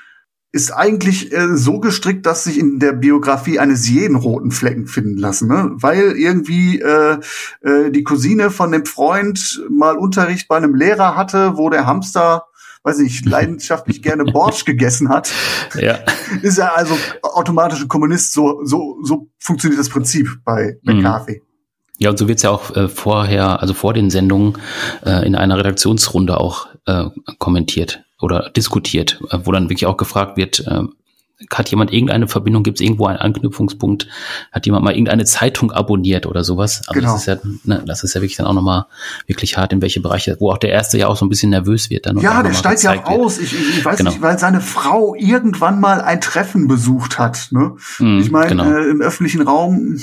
ist eigentlich äh, so gestrickt, dass sich in der Biografie eines jeden roten Flecken finden lassen, ne? weil irgendwie äh, äh, die Cousine von dem Freund mal Unterricht bei einem Lehrer hatte, wo der Hamster weiß ich, leidenschaftlich gerne Borsch gegessen hat, ja. ist er also automatisch ein Kommunist. So, so, so funktioniert das Prinzip bei mhm. Ja, und so wird's ja auch äh, vorher, also vor den Sendungen, äh, in einer Redaktionsrunde auch äh, kommentiert oder diskutiert, äh, wo dann wirklich auch gefragt wird, äh, hat jemand irgendeine Verbindung, gibt es irgendwo einen Anknüpfungspunkt, hat jemand mal irgendeine Zeitung abonniert oder sowas. Also genau. das ist ja, ne, das ist ja wirklich dann auch nochmal wirklich hart, in welche Bereiche, wo auch der Erste ja auch so ein bisschen nervös wird. Dann ja, der steigt ja aus. Ich, ich weiß genau. nicht, weil seine Frau irgendwann mal ein Treffen besucht hat. Ne? Mm, ich meine, genau. äh, im öffentlichen Raum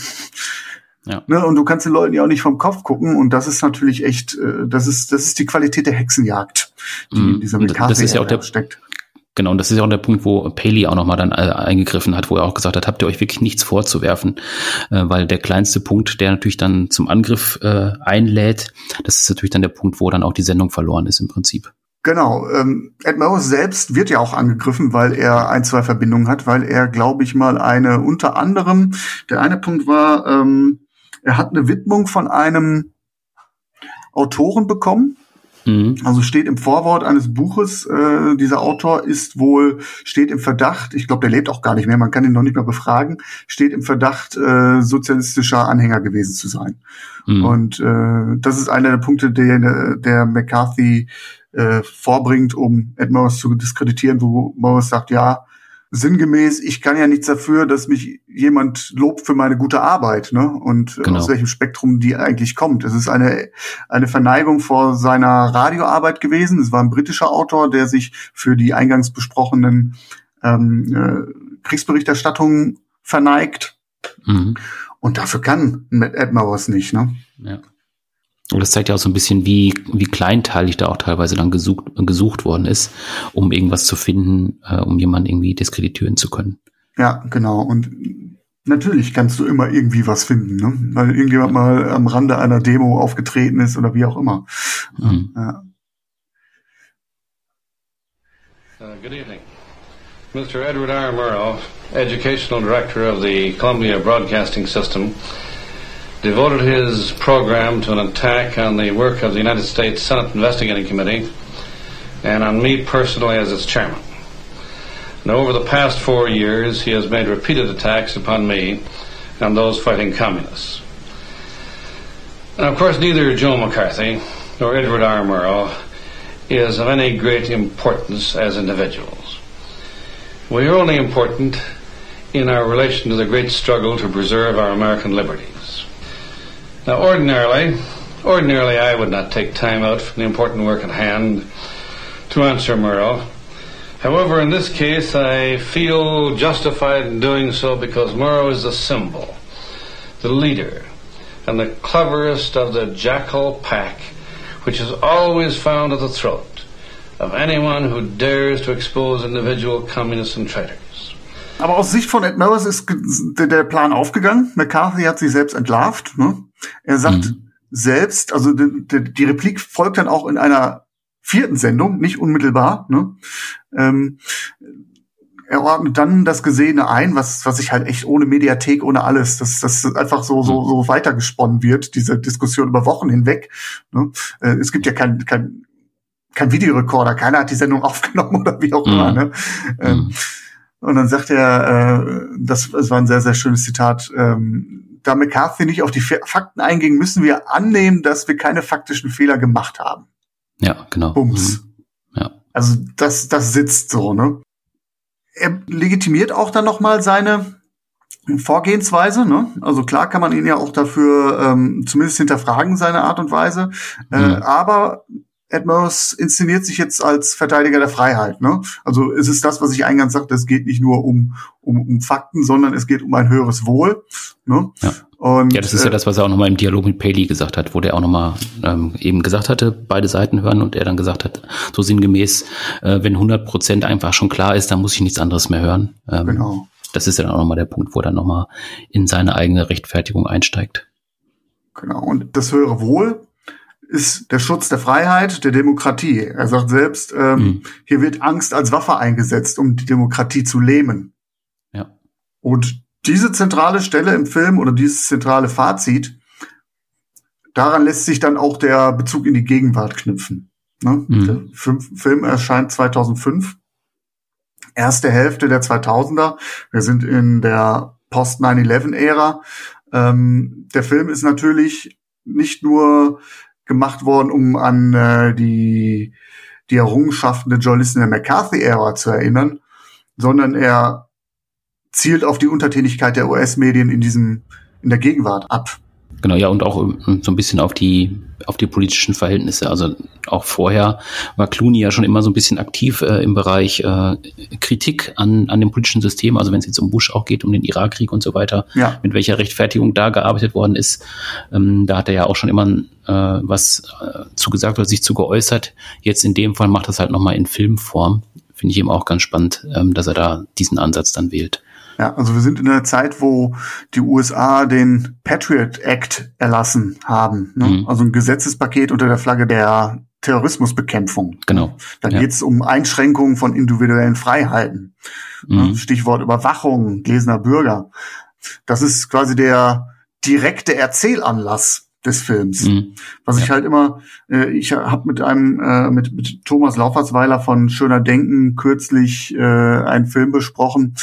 ja. Ne, und du kannst den Leuten ja auch nicht vom Kopf gucken und das ist natürlich echt, äh, das ist, das ist die Qualität der Hexenjagd, die mm, in dieser McCarthy das ist ja auch der, steckt. Genau, und das ist ja auch der Punkt, wo Paley auch nochmal dann äh, eingegriffen hat, wo er auch gesagt hat, habt ihr euch wirklich nichts vorzuwerfen, äh, weil der kleinste Punkt, der natürlich dann zum Angriff äh, einlädt, das ist natürlich dann der Punkt, wo dann auch die Sendung verloren ist im Prinzip. Genau, ähm, Ed Morris selbst wird ja auch angegriffen, weil er ein, zwei Verbindungen hat, weil er, glaube ich mal, eine unter anderem, der eine Punkt war, ähm, er hat eine Widmung von einem Autoren bekommen, Mhm. Also steht im Vorwort eines Buches, äh, dieser Autor ist wohl, steht im Verdacht, ich glaube, der lebt auch gar nicht mehr, man kann ihn noch nicht mehr befragen, steht im Verdacht, äh, sozialistischer Anhänger gewesen zu sein. Mhm. Und äh, das ist einer der Punkte, der, der McCarthy äh, vorbringt, um Ed Morris zu diskreditieren, wo Morris sagt, ja, sinngemäß, ich kann ja nichts dafür, dass mich jemand lobt für meine gute Arbeit, ne? Und genau. aus welchem Spektrum die eigentlich kommt. Es ist eine, eine Verneigung vor seiner Radioarbeit gewesen. Es war ein britischer Autor, der sich für die eingangs besprochenen ähm, äh, Kriegsberichterstattungen verneigt. Mhm. Und dafür kann Ed Mowers nicht, ne? Ja. Und das zeigt ja auch so ein bisschen, wie, wie kleinteilig da auch teilweise dann gesucht, gesucht worden ist, um irgendwas zu finden, äh, um jemanden irgendwie diskreditieren zu können. Ja, genau. Und natürlich kannst du immer irgendwie was finden, ne? weil irgendjemand mal am Rande einer Demo aufgetreten ist oder wie auch immer. Mhm. Ja. Uh, good evening. Mr. Edward R. Murrow, Educational Director of the Columbia Broadcasting System. Devoted his program to an attack on the work of the United States Senate Investigating Committee and on me personally as its chairman. Now, over the past four years, he has made repeated attacks upon me and those fighting communists. Now, of course, neither Joe McCarthy nor Edward R. Murrow is of any great importance as individuals. We are only important in our relation to the great struggle to preserve our American liberties. Now, ordinarily, ordinarily I would not take time out from the important work at hand to answer Murrow. However, in this case, I feel justified in doing so because Murrow is the symbol, the leader, and the cleverest of the jackal pack, which is always found at the throat of anyone who dares to expose individual communists and traitors. Aber aus Sicht von Ed Murrow ist der Plan aufgegangen. McCarthy hat sich selbst entlarvt. Ne? Er sagt mhm. selbst, also die, die, Replik folgt dann auch in einer vierten Sendung, nicht unmittelbar. Ne? Ähm, er ordnet dann das Gesehene ein, was, was ich halt echt ohne Mediathek, ohne alles, dass das einfach so, so, so weitergesponnen wird, diese Diskussion über Wochen hinweg. Ne? Äh, es gibt ja kein, kein, kein Videorekorder, keiner hat die Sendung aufgenommen oder wie auch immer. Mhm. Ne? Ähm, mhm. und dann sagt er, äh, das, das war ein sehr, sehr schönes Zitat, ähm, da McCarthy nicht auf die Fakten einging, müssen wir annehmen, dass wir keine faktischen Fehler gemacht haben. Ja, genau. Bums. Mhm. Ja. Also das, das sitzt so, ne? Er legitimiert auch dann nochmal seine Vorgehensweise, ne? Also klar kann man ihn ja auch dafür ähm, zumindest hinterfragen, seine Art und Weise. Äh, mhm. Äh, Edmers inszeniert sich jetzt als Verteidiger der Freiheit. Ne? Also es ist das, was ich eingangs sagte, es geht nicht nur um, um, um Fakten, sondern es geht um ein höheres Wohl. Ne? Ja. Und, ja, das ist ja äh, das, was er auch nochmal im Dialog mit Paley gesagt hat, wo der auch nochmal ähm, eben gesagt hatte, beide Seiten hören und er dann gesagt hat, so sinngemäß, äh, wenn 100 Prozent einfach schon klar ist, dann muss ich nichts anderes mehr hören. Ähm, genau. Das ist ja dann auch nochmal der Punkt, wo er dann nochmal in seine eigene Rechtfertigung einsteigt. Genau, und das höhere Wohl ist der Schutz der Freiheit, der Demokratie. Er sagt selbst, ähm, mhm. hier wird Angst als Waffe eingesetzt, um die Demokratie zu lähmen. Ja. Und diese zentrale Stelle im Film oder dieses zentrale Fazit, daran lässt sich dann auch der Bezug in die Gegenwart knüpfen. Ne? Mhm. Der Film erscheint 2005. Erste Hälfte der 2000er. Wir sind in der Post-9-11-Ära. Ähm, der Film ist natürlich nicht nur gemacht worden, um an äh, die, die Errungenschaften der Journalisten der McCarthy-Ära zu erinnern, sondern er zielt auf die Untertänigkeit der US-Medien in diesem, in der Gegenwart ab. Genau, ja, und auch ähm, so ein bisschen auf die, auf die politischen Verhältnisse. Also auch vorher war Clooney ja schon immer so ein bisschen aktiv äh, im Bereich äh, Kritik an, an dem politischen System. Also wenn es jetzt um Bush auch geht, um den Irakkrieg und so weiter, ja. mit welcher Rechtfertigung da gearbeitet worden ist. Ähm, da hat er ja auch schon immer äh, was äh, zugesagt oder sich zu geäußert. Jetzt in dem Fall macht das halt nochmal in Filmform. Finde ich eben auch ganz spannend, ähm, dass er da diesen Ansatz dann wählt. Ja, also wir sind in einer Zeit, wo die USA den Patriot Act erlassen haben. Ne? Mhm. Also ein Gesetzespaket unter der Flagge der Terrorismusbekämpfung. Genau. Da ja. geht es um Einschränkungen von individuellen Freiheiten. Ne? Mhm. Stichwort Überwachung, gelesener Bürger. Das ist quasi der direkte Erzählanlass des Films. Mhm. Was ich halt immer, äh, ich habe mit einem, äh, mit, mit Thomas Laufersweiler von Schöner Denken kürzlich äh, einen Film besprochen.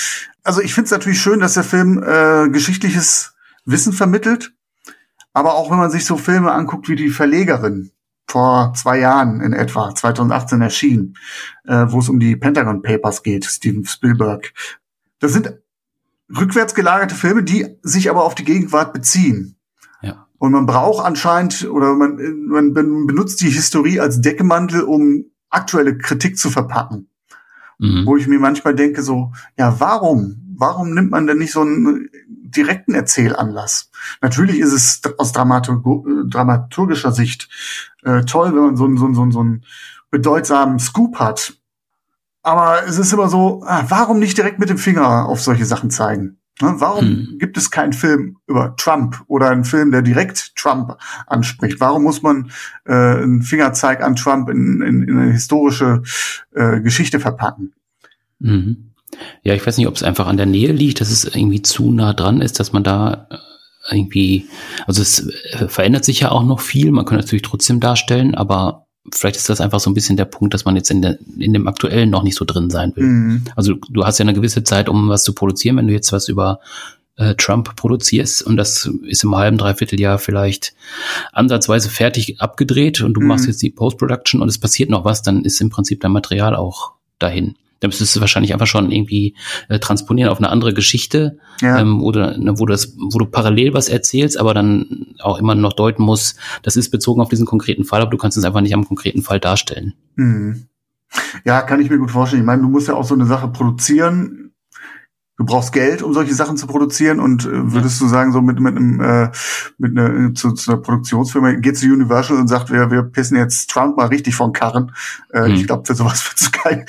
Also ich finde es natürlich schön, dass der Film äh, geschichtliches Wissen vermittelt, aber auch wenn man sich so Filme anguckt wie die Verlegerin vor zwei Jahren in etwa, 2018 erschien, äh, wo es um die Pentagon Papers geht, Steven Spielberg. Das sind rückwärts gelagerte Filme, die sich aber auf die Gegenwart beziehen. Und man braucht anscheinend oder man, man benutzt die Historie als Deckmantel, um aktuelle Kritik zu verpacken. Mhm. Wo ich mir manchmal denke, so, ja, warum? Warum nimmt man denn nicht so einen direkten Erzählanlass? Natürlich ist es aus Dramaturg dramaturgischer Sicht äh, toll, wenn man so, einen so, so, so einen bedeutsamen Scoop hat. Aber es ist immer so, ah, warum nicht direkt mit dem Finger auf solche Sachen zeigen? Ne, warum hm. gibt es keinen Film über Trump oder einen Film, der direkt Trump anspricht? Warum muss man äh, einen Fingerzeig an Trump in, in, in eine historische äh, Geschichte verpacken? Mhm. Ja, ich weiß nicht, ob es einfach an der Nähe liegt, dass es irgendwie zu nah dran ist, dass man da äh, irgendwie, also es äh, verändert sich ja auch noch viel, man kann natürlich trotzdem darstellen, aber vielleicht ist das einfach so ein bisschen der Punkt, dass man jetzt in, der, in dem aktuellen noch nicht so drin sein will. Mhm. Also du hast ja eine gewisse Zeit, um was zu produzieren, wenn du jetzt was über äh, Trump produzierst und das ist im halben, dreiviertel Jahr vielleicht ansatzweise fertig abgedreht und du mhm. machst jetzt die Post-Production und es passiert noch was, dann ist im Prinzip dein Material auch dahin. Da müsstest du wahrscheinlich einfach schon irgendwie äh, transponieren auf eine andere Geschichte, ja. ähm, oder ne, wo, das, wo du parallel was erzählst, aber dann auch immer noch deuten musst, das ist bezogen auf diesen konkreten Fall, aber du kannst es einfach nicht am konkreten Fall darstellen. Mhm. Ja, kann ich mir gut vorstellen. Ich meine, du musst ja auch so eine Sache produzieren, du brauchst Geld, um solche Sachen zu produzieren und äh, würdest du sagen, so mit, mit einem äh, mit einer zu, zu einer Produktionsfirma geht zu Universal und sagt, wir, wir pissen jetzt Trump mal richtig von Karren. Äh, mhm. Ich glaube, für sowas würdest du, kein,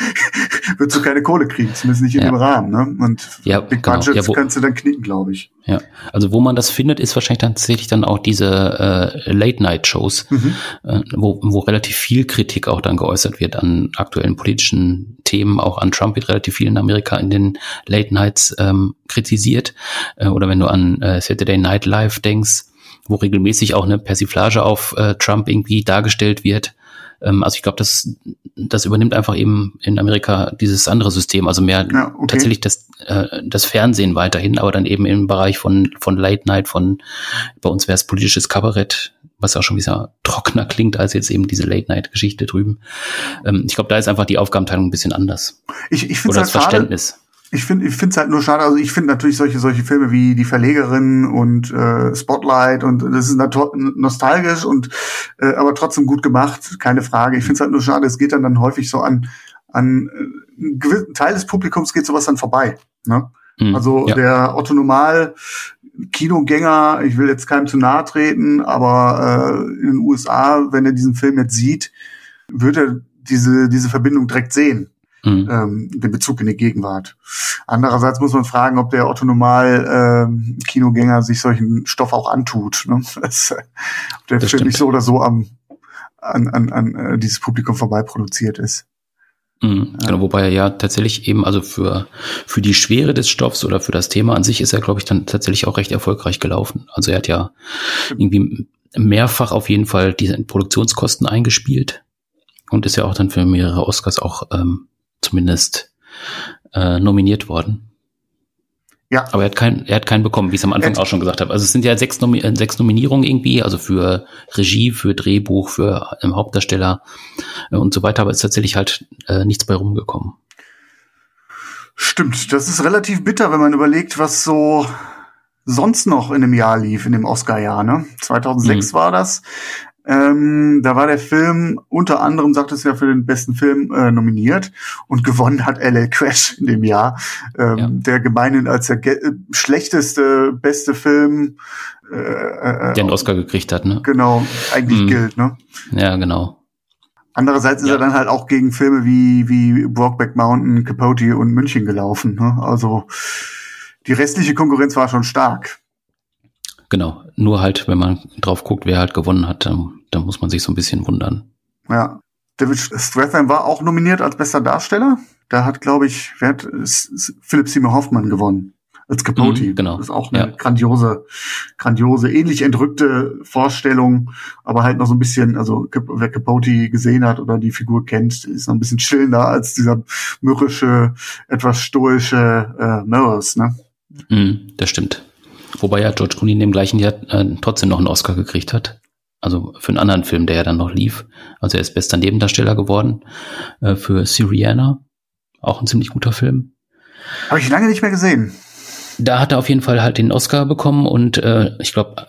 würdest du keine Kohle kriegen, zumindest nicht in ja. dem Rahmen. Ne? Und ja, Big genau. Budgets ja, kannst du dann knicken, glaube ich. Ja, also wo man das findet, ist wahrscheinlich tatsächlich dann auch diese äh, Late-Night-Shows, mhm. äh, wo, wo relativ viel Kritik auch dann geäußert wird an aktuellen politischen Themen. Auch an Trump wird relativ viel in Amerika in den Late-Nights ähm, kritisiert. Äh, oder wenn du an äh, Saturday Night Live denkst, wo regelmäßig auch eine Persiflage auf äh, Trump irgendwie dargestellt wird. Ähm, also ich glaube, das, das übernimmt einfach eben in Amerika dieses andere System, also mehr ja, okay. tatsächlich das, äh, das Fernsehen weiterhin, aber dann eben im Bereich von, von Late Night, von bei uns wäre es politisches Kabarett, was auch schon wieder trockener klingt als jetzt eben diese Late Night Geschichte drüben. Ähm, ich glaube, da ist einfach die Aufgabenteilung ein bisschen anders. Ich, ich finde das halt Verständnis ich finde ich finde es halt nur schade, also ich finde natürlich solche solche Filme wie Die Verlegerin und äh, Spotlight und das ist nostalgisch und äh, aber trotzdem gut gemacht, keine Frage. Ich finde es halt nur schade, es geht dann dann häufig so an an äh, einen gewissen Teil des Publikums geht sowas dann vorbei, ne? Mhm, also ja. der Otto Normal Kinogänger, ich will jetzt keinem zu nahe treten, aber äh, in den USA, wenn er diesen Film jetzt sieht, wird er diese diese Verbindung direkt sehen mhm. ähm, den Bezug in die Gegenwart. Andererseits muss man fragen, ob der Otto Normal ähm, Kinogänger sich solchen Stoff auch antut. Ne? Das, ob der das Film nicht so oder so am an, an, an äh, dieses Publikum vorbei produziert ist. Mhm, genau, wobei er ja tatsächlich eben, also für, für die Schwere des Stoffs oder für das Thema an sich ist er, glaube ich, dann tatsächlich auch recht erfolgreich gelaufen. Also er hat ja irgendwie mehrfach auf jeden Fall diese Produktionskosten eingespielt und ist ja auch dann für mehrere Oscars auch ähm, zumindest äh, nominiert worden. Ja. Aber er hat keinen, er hat keinen bekommen, wie ich es am Anfang Ed. auch schon gesagt habe. Also es sind ja sechs, Nomi äh, sechs Nominierungen irgendwie, also für Regie, für Drehbuch, für ähm, Hauptdarsteller äh, und so weiter, aber es ist tatsächlich halt äh, nichts bei rumgekommen. Stimmt, das ist relativ bitter, wenn man überlegt, was so sonst noch in dem Jahr lief, in dem Oscar-Jahr, ne? 2006 mhm. war das. Ähm, da war der Film unter anderem, sagt es ja, für den besten Film äh, nominiert und gewonnen hat LL Crash in dem Jahr, ähm, ja. der gemeinhin als der äh, schlechteste, beste Film äh, äh, der einen Oscar gekriegt hat, ne? Genau, eigentlich mhm. gilt, ne? Ja, genau. Andererseits ist ja. er dann halt auch gegen Filme wie, wie Brokeback Mountain, Capote und München gelaufen, ne? Also die restliche Konkurrenz war schon stark. Genau, nur halt, wenn man drauf guckt, wer halt gewonnen hat, dann, dann muss man sich so ein bisschen wundern. Ja, David Strathairn war auch nominiert als bester Darsteller. Da hat, glaube ich, wer hat Philipp Seymour Hoffmann gewonnen als Capote. Mhm, genau. Das ist auch eine ja. grandiose, grandiose, ähnlich entrückte Vorstellung, aber halt noch so ein bisschen, also wer Capote gesehen hat oder die Figur kennt, ist noch ein bisschen chillender als dieser mürrische, etwas stoische äh, Melrose, ne? Mhm, das stimmt. Wobei ja George Clooney in dem gleichen Jahr äh, trotzdem noch einen Oscar gekriegt hat. Also für einen anderen Film, der ja dann noch lief. Also er ist bester Nebendarsteller geworden äh, für Syriana. Auch ein ziemlich guter Film. Habe ich lange nicht mehr gesehen. Da hat er auf jeden Fall halt den Oscar bekommen und äh, ich glaube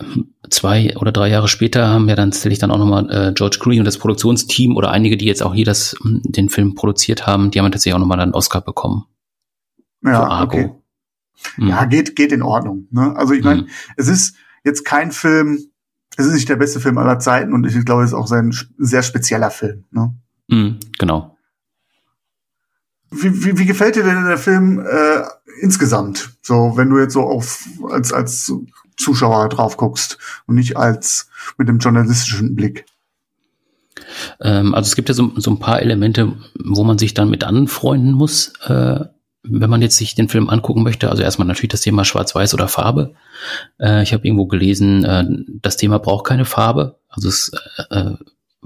zwei oder drei Jahre später haben ja dann tatsächlich dann auch nochmal äh, George Clooney und das Produktionsteam oder einige, die jetzt auch hier das, den Film produziert haben, die haben tatsächlich auch nochmal einen Oscar bekommen. Ja, okay. Mhm. Ja, geht, geht in Ordnung. Ne? Also ich meine, mhm. es ist jetzt kein Film, es ist nicht der beste Film aller Zeiten und ich glaube, es ist auch ein sehr spezieller Film. Ne? Mhm, genau. Wie, wie, wie gefällt dir denn der Film äh, insgesamt? So, wenn du jetzt so auf als als Zuschauer drauf guckst und nicht als mit dem journalistischen Blick. Ähm, also es gibt ja so, so ein paar Elemente, wo man sich dann mit anfreunden muss. Äh, wenn man jetzt sich den Film angucken möchte, also erstmal natürlich das Thema Schwarz-Weiß oder Farbe. Äh, ich habe irgendwo gelesen, äh, das Thema braucht keine Farbe. Also es äh, äh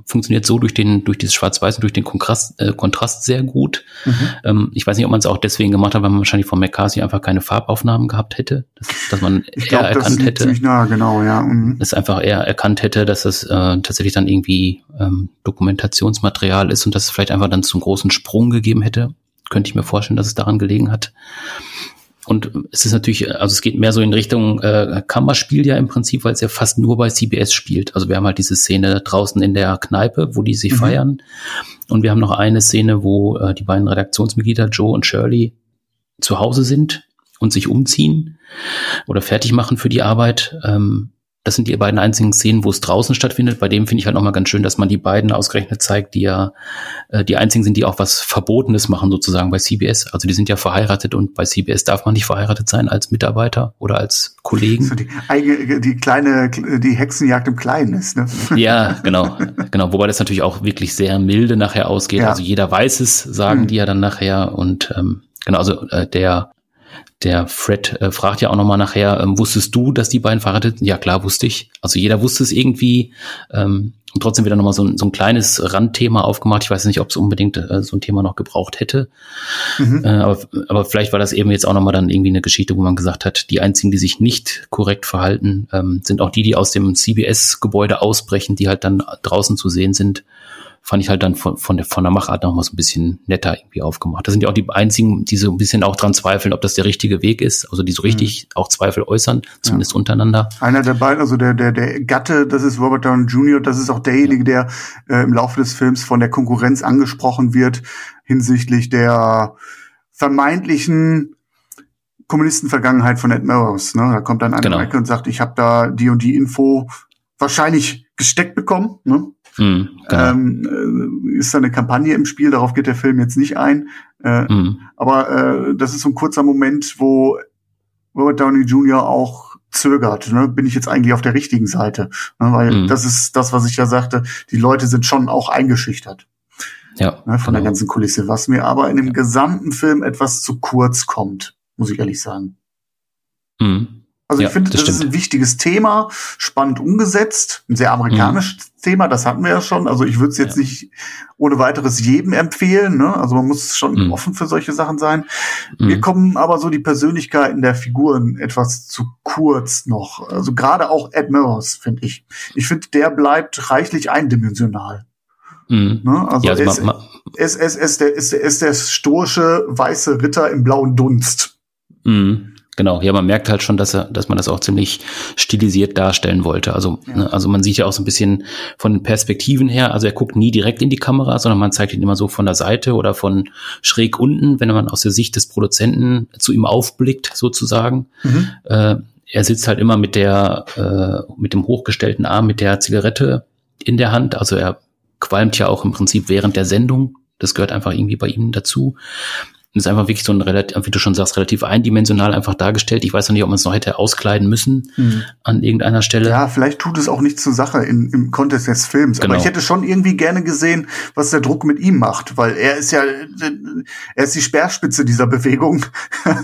funktioniert so durch den durch dieses Schwarz-Weiß und durch den Kontrast, äh, Kontrast sehr gut. Mhm. Ähm, ich weiß nicht, ob man es auch deswegen gemacht hat, weil man wahrscheinlich von McCarthy einfach keine Farbaufnahmen gehabt hätte, dass, dass man ich glaub, eher erkannt das hätte. Ziemlich nah, genau, ja. Mhm. Dass einfach eher erkannt hätte, dass es äh, tatsächlich dann irgendwie ähm, Dokumentationsmaterial ist und dass es vielleicht einfach dann zum großen Sprung gegeben hätte könnte ich mir vorstellen, dass es daran gelegen hat. Und es ist natürlich, also es geht mehr so in Richtung äh, Kammerspiel ja im Prinzip, weil es ja fast nur bei CBS spielt. Also wir haben halt diese Szene draußen in der Kneipe, wo die sich mhm. feiern. Und wir haben noch eine Szene, wo äh, die beiden Redaktionsmitglieder Joe und Shirley zu Hause sind und sich umziehen oder fertig machen für die Arbeit. Ähm, das sind die beiden einzigen Szenen, wo es draußen stattfindet. Bei dem finde ich halt nochmal ganz schön, dass man die beiden ausgerechnet zeigt, die ja äh, die einzigen sind, die auch was Verbotenes machen, sozusagen bei CBS. Also die sind ja verheiratet und bei CBS darf man nicht verheiratet sein als Mitarbeiter oder als Kollegen. So die, die kleine, die Hexenjagd im Kleinen ist, ne? Ja, genau. genau. Wobei das natürlich auch wirklich sehr milde nachher ausgeht. Ja. Also jeder weiß es, sagen mhm. die ja dann nachher. Und ähm, genau, also äh, der der Fred äh, fragt ja auch nochmal nachher, ähm, wusstest du, dass die beiden verheiratet? Ja, klar, wusste ich. Also jeder wusste es irgendwie. Ähm, und trotzdem wieder nochmal so ein, so ein kleines Randthema aufgemacht. Ich weiß nicht, ob es unbedingt äh, so ein Thema noch gebraucht hätte. Mhm. Äh, aber, aber vielleicht war das eben jetzt auch nochmal dann irgendwie eine Geschichte, wo man gesagt hat, die einzigen, die sich nicht korrekt verhalten, ähm, sind auch die, die aus dem CBS-Gebäude ausbrechen, die halt dann draußen zu sehen sind fand ich halt dann von, von, der, von der Machart noch mal so ein bisschen netter irgendwie aufgemacht. Das sind ja auch die einzigen, die so ein bisschen auch dran zweifeln, ob das der richtige Weg ist, also die so richtig mhm. auch Zweifel äußern, zumindest ja. untereinander. Einer der beiden, also der, der, der Gatte, das ist Robert Downey Jr., das ist auch derjenige, der äh, im Laufe des Films von der Konkurrenz angesprochen wird hinsichtlich der vermeintlichen Kommunistenvergangenheit von Ed Melrose. Ne? Da kommt dann einer genau. und sagt, ich habe da die und die Info wahrscheinlich gesteckt bekommen. Ne? Mhm, genau. ähm, äh, ist da eine Kampagne im Spiel, darauf geht der Film jetzt nicht ein. Äh, mhm. Aber äh, das ist so ein kurzer Moment, wo Robert Downey Jr. auch zögert. Ne? Bin ich jetzt eigentlich auf der richtigen Seite? Ne? Weil mhm. das ist das, was ich ja sagte, die Leute sind schon auch eingeschüchtert. Ja, ne? Von genau. der ganzen Kulisse. Was mir aber in dem gesamten Film etwas zu kurz kommt, muss ich ehrlich sagen. Mhm. Also ja, ich finde, das, das ist ein wichtiges Thema, spannend umgesetzt, ein sehr amerikanisches mhm. Thema, das hatten wir ja schon. Also ich würde es jetzt ja. nicht ohne weiteres jedem empfehlen. Ne? Also man muss schon mhm. offen für solche Sachen sein. Mhm. Mir kommen aber so die Persönlichkeiten der Figuren etwas zu kurz noch. Also gerade auch Ed Mills, finde ich. Ich finde, der bleibt reichlich eindimensional. Mhm. Ne? Also, ja, also ist, er, ist, er, ist, der, er der stoische weiße Ritter im blauen Dunst. Mhm. Genau, ja, man merkt halt schon, dass er, dass man das auch ziemlich stilisiert darstellen wollte. Also, ja. ne, also man sieht ja auch so ein bisschen von den Perspektiven her. Also er guckt nie direkt in die Kamera, sondern man zeigt ihn immer so von der Seite oder von schräg unten, wenn man aus der Sicht des Produzenten zu ihm aufblickt, sozusagen. Mhm. Äh, er sitzt halt immer mit der, äh, mit dem hochgestellten Arm, mit der Zigarette in der Hand. Also er qualmt ja auch im Prinzip während der Sendung. Das gehört einfach irgendwie bei ihm dazu. Und ist einfach wirklich so ein relativ, wie du schon sagst, relativ eindimensional einfach dargestellt. Ich weiß noch nicht, ob man es noch hätte auskleiden müssen mhm. an irgendeiner Stelle. Ja, vielleicht tut es auch nicht zur Sache in, im Kontext des Films. Genau. Aber ich hätte schon irgendwie gerne gesehen, was der Druck mit ihm macht, weil er ist ja, er ist die Speerspitze dieser Bewegung.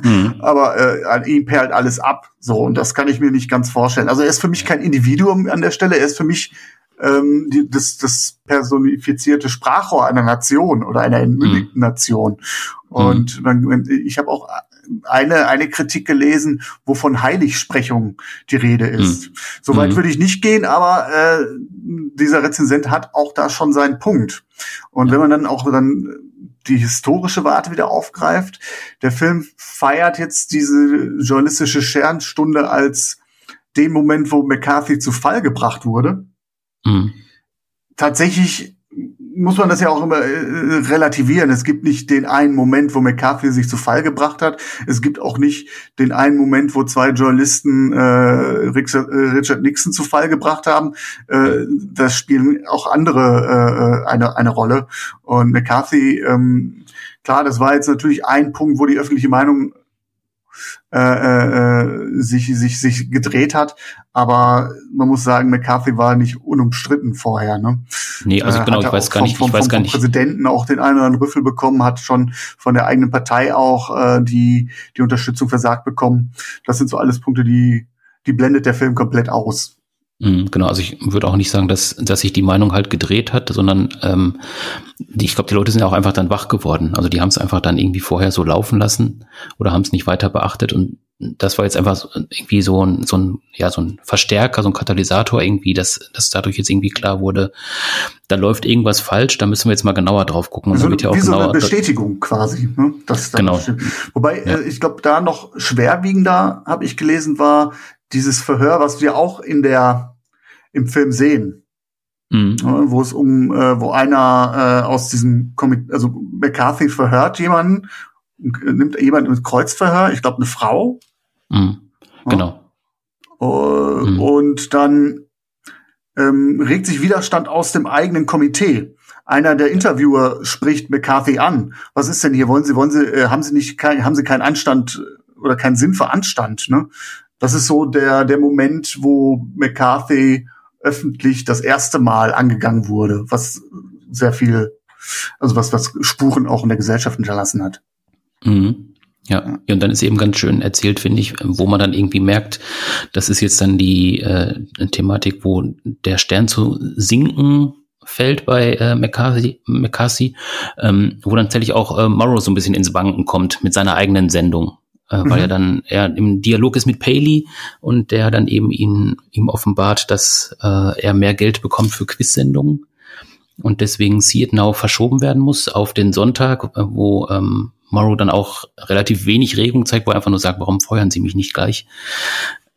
Mhm. Aber äh, an ihm perlt alles ab. So, und das kann ich mir nicht ganz vorstellen. Also er ist für mich kein Individuum an der Stelle, er ist für mich ähm, die, das, das personifizierte Sprachrohr einer Nation oder einer entmündigten mhm. Nation. Und man, ich habe auch eine, eine Kritik gelesen, wo von Heiligsprechung die Rede ist. Mhm. Soweit mhm. würde ich nicht gehen, aber äh, dieser Rezensent hat auch da schon seinen Punkt. Und ja. wenn man dann auch dann die historische Warte wieder aufgreift, der Film feiert jetzt diese journalistische Schernstunde als den Moment, wo McCarthy zu Fall gebracht wurde. Mhm. Tatsächlich muss man das ja auch immer äh, relativieren. Es gibt nicht den einen Moment, wo McCarthy sich zu Fall gebracht hat. Es gibt auch nicht den einen Moment, wo zwei Journalisten äh, Richard, äh, Richard Nixon zu Fall gebracht haben. Äh, das spielen auch andere äh, eine, eine Rolle. Und McCarthy, ähm, klar, das war jetzt natürlich ein Punkt, wo die öffentliche Meinung äh, äh, sich, sich, sich gedreht hat. Aber man muss sagen, McCarthy war nicht unumstritten vorher. Ne? Nee, also genau, ich weiß gar nicht, vom, ich weiß gar nicht. Präsidenten auch den einen oder anderen Rüffel bekommen, hat schon von der eigenen Partei auch äh, die, die Unterstützung versagt bekommen. Das sind so alles Punkte, die, die blendet der Film komplett aus. Mhm, genau, also ich würde auch nicht sagen, dass, dass sich die Meinung halt gedreht hat, sondern ähm, die, ich glaube, die Leute sind auch einfach dann wach geworden. Also die haben es einfach dann irgendwie vorher so laufen lassen oder haben es nicht weiter beachtet und das war jetzt einfach so, irgendwie so ein, so ein, ja, so ein Verstärker, so ein Katalysator irgendwie, dass, dass dadurch jetzt irgendwie klar wurde, da läuft irgendwas falsch, da müssen wir jetzt mal genauer drauf gucken. Und also, ja wie so eine Bestätigung quasi. Ne? Das genau. Wobei, ja. äh, ich glaube, da noch schwerwiegender, habe ich gelesen, war dieses Verhör, was wir auch in der im Film sehen. Mhm. wo es um, äh, wo einer äh, aus diesem Komit also McCarthy verhört jemanden, nimmt jemanden mit Kreuzverhör, ich glaube eine Frau. Mhm. Genau. Uh, mhm. Und dann ähm, regt sich Widerstand aus dem eigenen Komitee. Einer der Interviewer spricht McCarthy an. Was ist denn hier? Wollen Sie, wollen Sie, äh, haben Sie nicht, kein, haben Sie keinen Anstand oder keinen Sinn für Anstand? Ne? Das ist so der der Moment, wo McCarthy öffentlich das erste Mal angegangen wurde, was sehr viel, also was was Spuren auch in der Gesellschaft hinterlassen hat. Mhm. Ja. ja, und dann ist eben ganz schön erzählt, finde ich, wo man dann irgendwie merkt, das ist jetzt dann die äh, Thematik, wo der Stern zu sinken fällt bei äh, McCarthy, McCarthy ähm, wo dann tatsächlich auch äh, Morrow so ein bisschen ins Banken kommt mit seiner eigenen Sendung äh, weil mhm. er dann er im Dialog ist mit Paley und der dann eben ihn ihm offenbart, dass äh, er mehr Geld bekommt für Quizsendungen und deswegen See It Now verschoben werden muss auf den Sonntag, äh, wo ähm, Morrow dann auch relativ wenig Regung zeigt, wo er einfach nur sagt, warum feuern Sie mich nicht gleich?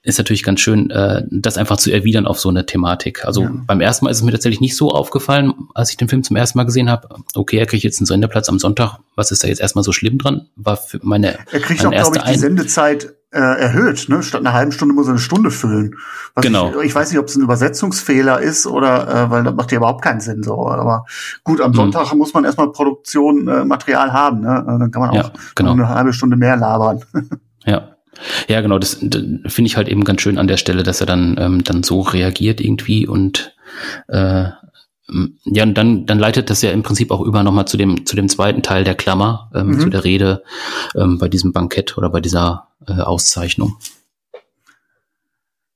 Ist natürlich ganz schön, äh, das einfach zu erwidern auf so eine Thematik. Also ja. beim ersten Mal ist es mir tatsächlich nicht so aufgefallen, als ich den Film zum ersten Mal gesehen habe. Okay, er kriegt jetzt einen Sendeplatz am Sonntag. Was ist da jetzt erstmal so schlimm dran? War für meine Er kriegt auch, glaube ich, die Sendezeit äh, erhöht. Ne? Statt einer halben Stunde muss er eine Stunde füllen. Was genau. Ich, ich weiß nicht, ob es ein Übersetzungsfehler ist oder äh, weil das macht ja überhaupt keinen Sinn so. Aber gut, am mhm. Sonntag muss man erstmal Produktion äh, Material haben. Ne? Dann kann man auch ja, genau. eine halbe Stunde mehr labern. ja. Ja, genau, das, das finde ich halt eben ganz schön an der Stelle, dass er dann, ähm, dann so reagiert irgendwie und äh, ja, und dann, dann leitet das ja im Prinzip auch über nochmal zu dem, zu dem zweiten Teil der Klammer, ähm, mhm. zu der Rede ähm, bei diesem Bankett oder bei dieser äh, Auszeichnung.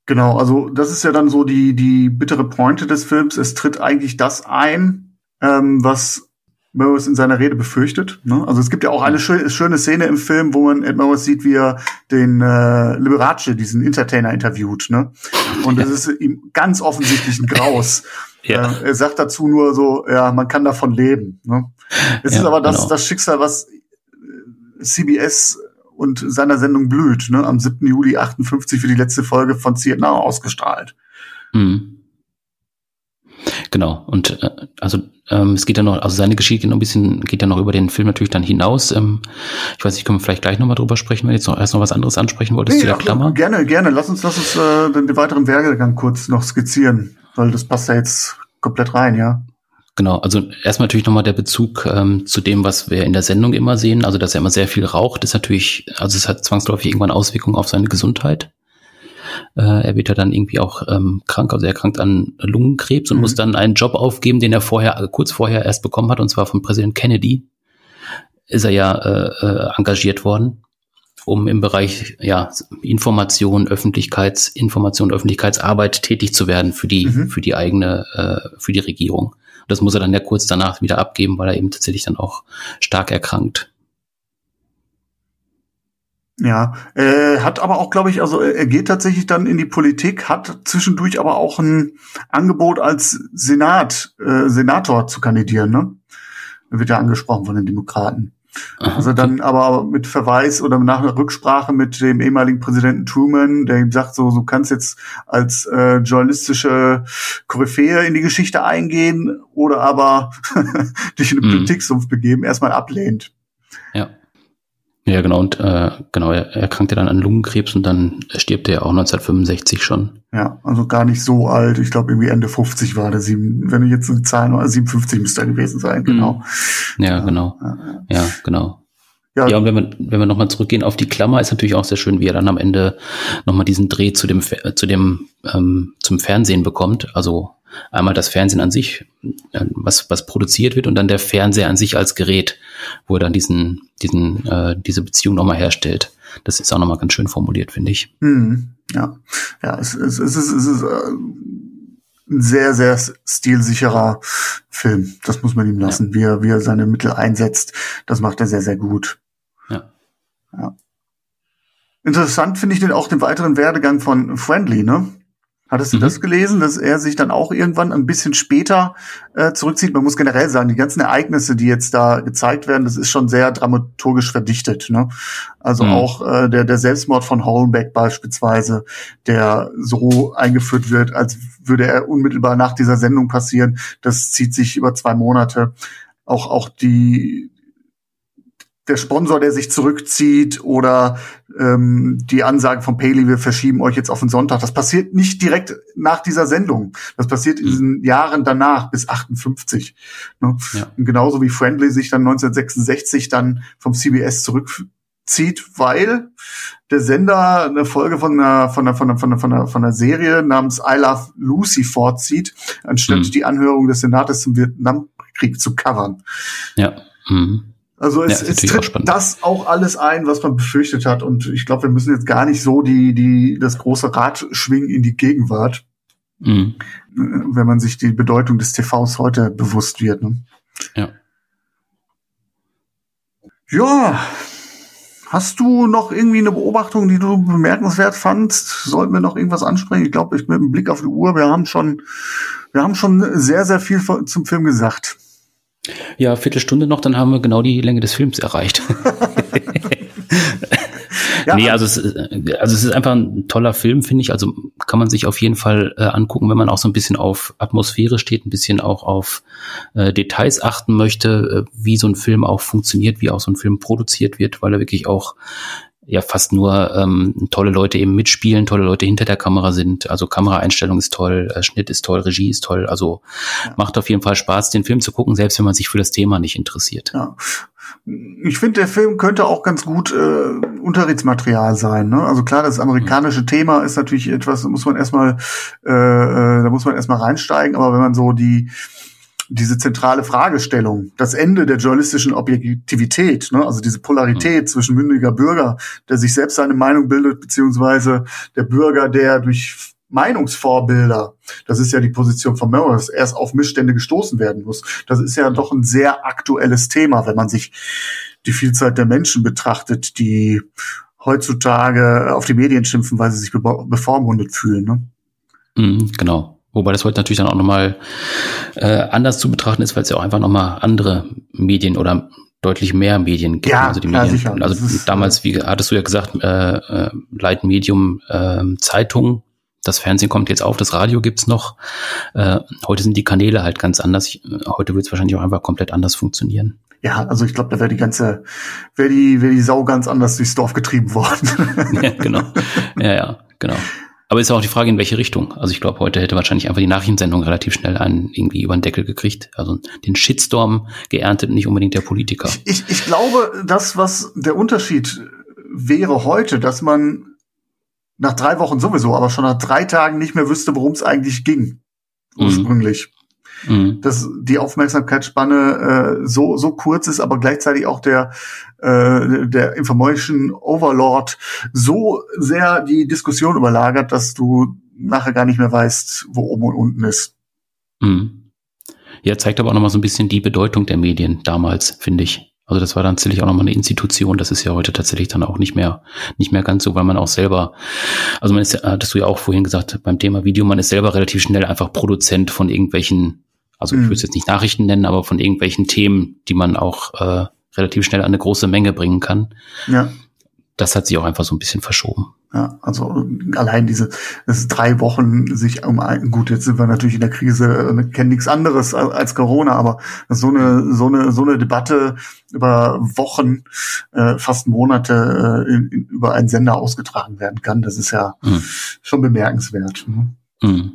Genau, also das ist ja dann so die, die bittere Pointe des Films. Es tritt eigentlich das ein, ähm, was Morris in seiner Rede befürchtet. Ne? Also es gibt ja auch eine schö schöne Szene im Film, wo man Ed Morris sieht, wie er den äh, Liberace, diesen Entertainer, interviewt. Ne? Und das ist ihm ganz offensichtlich ein Graus. ja. Äh, er sagt dazu nur so, ja, man kann davon leben. Ne? Es ja, ist aber das, genau. das Schicksal, was äh, CBS und seiner Sendung blüht. Ne? Am 7. Juli 58 für die letzte Folge von CNA ausgestrahlt. Mhm. Genau. Und äh, also ähm, es geht ja noch, also seine Geschichte geht noch ein bisschen, geht ja noch über den Film natürlich dann hinaus. Ähm, ich weiß nicht, können wir vielleicht gleich nochmal drüber sprechen, wenn du jetzt noch erst noch was anderes ansprechen wolltest nee, zu der Klammer. Gerne, gerne. Lass uns, lass uns äh, den, den weiteren Werdegang kurz noch skizzieren, weil das passt ja jetzt komplett rein, ja. Genau, also erstmal natürlich nochmal der Bezug ähm, zu dem, was wir in der Sendung immer sehen. Also, dass er immer sehr viel raucht, ist natürlich, also es hat zwangsläufig irgendwann Auswirkungen auf seine Gesundheit. Äh, er wird ja dann irgendwie auch ähm, krank, also er erkrankt an Lungenkrebs und mhm. muss dann einen Job aufgeben, den er vorher, also kurz vorher erst bekommen hat, und zwar von Präsident Kennedy. Ist er ja äh, äh, engagiert worden, um im Bereich ja, Information, Öffentlichkeitsinformation, Öffentlichkeitsarbeit tätig zu werden für die, mhm. für die eigene, äh, für die Regierung. Das muss er dann ja kurz danach wieder abgeben, weil er eben tatsächlich dann auch stark erkrankt. Ja, äh, hat aber auch, glaube ich, also er geht tatsächlich dann in die Politik, hat zwischendurch aber auch ein Angebot als Senat, äh, Senator zu kandidieren, ne? Wird ja angesprochen von den Demokraten. Aha, also dann okay. aber mit Verweis oder nach einer Rücksprache mit dem ehemaligen Präsidenten Truman, der ihm sagt, so, du kannst jetzt als äh, journalistische Koryphäe in die Geschichte eingehen oder aber dich in den mhm. Politiksumpf begeben, erstmal ablehnt. Ja. Ja, genau, und äh, genau, er erkrankte dann an Lungenkrebs und dann stirbt er auch 1965 schon. Ja, also gar nicht so alt. Ich glaube, irgendwie Ende 50 war der sieben, wenn du jetzt eine Zahl noch, 57 müsste er gewesen sein, genau. Ja, genau. Ja, ja genau. Ja, ja, und wenn wir, wenn wir nochmal zurückgehen auf die Klammer, ist natürlich auch sehr schön, wie er dann am Ende nochmal diesen Dreh zu dem, zu dem, ähm, zum Fernsehen bekommt. Also einmal das Fernsehen an sich, äh, was, was produziert wird und dann der Fernseher an sich als Gerät, wo er dann diesen, diesen, äh, diese Beziehung nochmal herstellt. Das ist auch nochmal ganz schön formuliert, finde ich. Hm, ja, ja, es, es, es ist, es ist äh, ein sehr, sehr stilsicherer Film. Das muss man ihm lassen, ja. wie, er, wie er seine Mittel einsetzt. Das macht er sehr, sehr gut. Ja. Interessant finde ich den auch den weiteren Werdegang von Friendly, ne? Hattest du mhm. das gelesen, dass er sich dann auch irgendwann ein bisschen später äh, zurückzieht? Man muss generell sagen, die ganzen Ereignisse, die jetzt da gezeigt werden, das ist schon sehr dramaturgisch verdichtet. Ne? Also mhm. auch äh, der, der Selbstmord von Hollenbeck beispielsweise, der so eingeführt wird, als würde er unmittelbar nach dieser Sendung passieren. Das zieht sich über zwei Monate. Auch, auch die, der Sponsor, der sich zurückzieht oder ähm, die Ansage von Paley, wir verschieben euch jetzt auf den Sonntag. Das passiert nicht direkt nach dieser Sendung. Das passiert in diesen mhm. Jahren danach bis 58. Ne? Ja. Genauso wie Friendly sich dann 1966 dann vom CBS zurückzieht, weil der Sender eine Folge von einer, von einer, von einer, von einer, von einer, von einer Serie namens I Love Lucy vorzieht, anstatt mhm. die Anhörung des Senates zum Vietnamkrieg zu covern. Ja. Mhm. Also es, ja, es tritt auch das auch alles ein, was man befürchtet hat. Und ich glaube, wir müssen jetzt gar nicht so die, die, das große Rad schwingen in die Gegenwart, mhm. wenn man sich die Bedeutung des TVs heute bewusst wird. Ne? Ja. Ja. Hast du noch irgendwie eine Beobachtung, die du bemerkenswert fandst? Sollten wir noch irgendwas ansprechen? Ich glaube, ich mit dem Blick auf die Uhr, wir haben schon, wir haben schon sehr, sehr viel zum Film gesagt. Ja, Viertelstunde noch, dann haben wir genau die Länge des Films erreicht. ja, nee, also es, also es ist einfach ein toller Film, finde ich. Also kann man sich auf jeden Fall äh, angucken, wenn man auch so ein bisschen auf Atmosphäre steht, ein bisschen auch auf äh, Details achten möchte, äh, wie so ein Film auch funktioniert, wie auch so ein Film produziert wird, weil er wirklich auch ja fast nur ähm, tolle Leute eben mitspielen, tolle Leute hinter der Kamera sind. Also Kameraeinstellung ist toll, äh, Schnitt ist toll, Regie ist toll. Also ja. macht auf jeden Fall Spaß, den Film zu gucken, selbst wenn man sich für das Thema nicht interessiert. Ja. Ich finde, der Film könnte auch ganz gut äh, Unterrichtsmaterial sein. Ne? Also klar, das amerikanische mhm. Thema ist natürlich etwas, muss man erstmal, äh, äh, da muss man erstmal reinsteigen. Aber wenn man so die diese zentrale Fragestellung, das Ende der journalistischen Objektivität, ne, also diese Polarität mhm. zwischen mündiger Bürger, der sich selbst seine Meinung bildet, beziehungsweise der Bürger, der durch Meinungsvorbilder, das ist ja die Position von Morris, erst auf Missstände gestoßen werden muss. Das ist ja doch ein sehr aktuelles Thema, wenn man sich die Vielzahl der Menschen betrachtet, die heutzutage auf die Medien schimpfen, weil sie sich bevormundet fühlen. Ne? Mhm, genau. Wobei das heute natürlich dann auch nochmal äh, anders zu betrachten ist, weil es ja auch einfach nochmal andere Medien oder deutlich mehr Medien gibt. Ja, also die Medien, sicher. also ist, damals, wie hattest du ja gesagt, äh, äh, Leitmedium äh, Zeitung. Das Fernsehen kommt jetzt auf, das Radio gibt's noch. Äh, heute sind die Kanäle halt ganz anders. Ich, heute wird es wahrscheinlich auch einfach komplett anders funktionieren. Ja, also ich glaube, da wäre die ganze, wäre die, wäre die Sau ganz anders durchs Dorf getrieben worden. ja, genau. Ja, ja, genau. Aber ist auch die Frage, in welche Richtung. Also ich glaube, heute hätte wahrscheinlich einfach die Nachrichtensendung relativ schnell einen irgendwie über den Deckel gekriegt. Also den Shitstorm geerntet, nicht unbedingt der Politiker. Ich, ich, glaube, das, was der Unterschied wäre heute, dass man nach drei Wochen sowieso, aber schon nach drei Tagen nicht mehr wüsste, worum es eigentlich ging. Ursprünglich. Mhm. Dass die Aufmerksamkeitsspanne äh, so, so kurz ist, aber gleichzeitig auch der, äh, der Information Overlord so sehr die Diskussion überlagert, dass du nachher gar nicht mehr weißt, wo oben und unten ist. Mhm. Ja, zeigt aber auch nochmal so ein bisschen die Bedeutung der Medien damals, finde ich. Also das war dann tatsächlich auch nochmal eine Institution. Das ist ja heute tatsächlich dann auch nicht mehr, nicht mehr ganz so, weil man auch selber, also man ist, hattest du ja auch vorhin gesagt, beim Thema Video, man ist selber relativ schnell einfach Produzent von irgendwelchen, also ich Mhm. würde es jetzt nicht Nachrichten nennen, aber von irgendwelchen Themen, die man auch äh, relativ schnell an eine große Menge bringen kann. Ja. Das hat sich auch einfach so ein bisschen verschoben. Ja, also allein diese das ist drei Wochen sich um ein, gut, jetzt sind wir natürlich in der Krise, äh, kennen nichts anderes als, Corona, aber so eine so eine so eine Debatte über Wochen, äh, fast Monate äh, in, in, über einen Sender ausgetragen werden kann, das ist ja Mhm. schon bemerkenswert. ne? Mhm.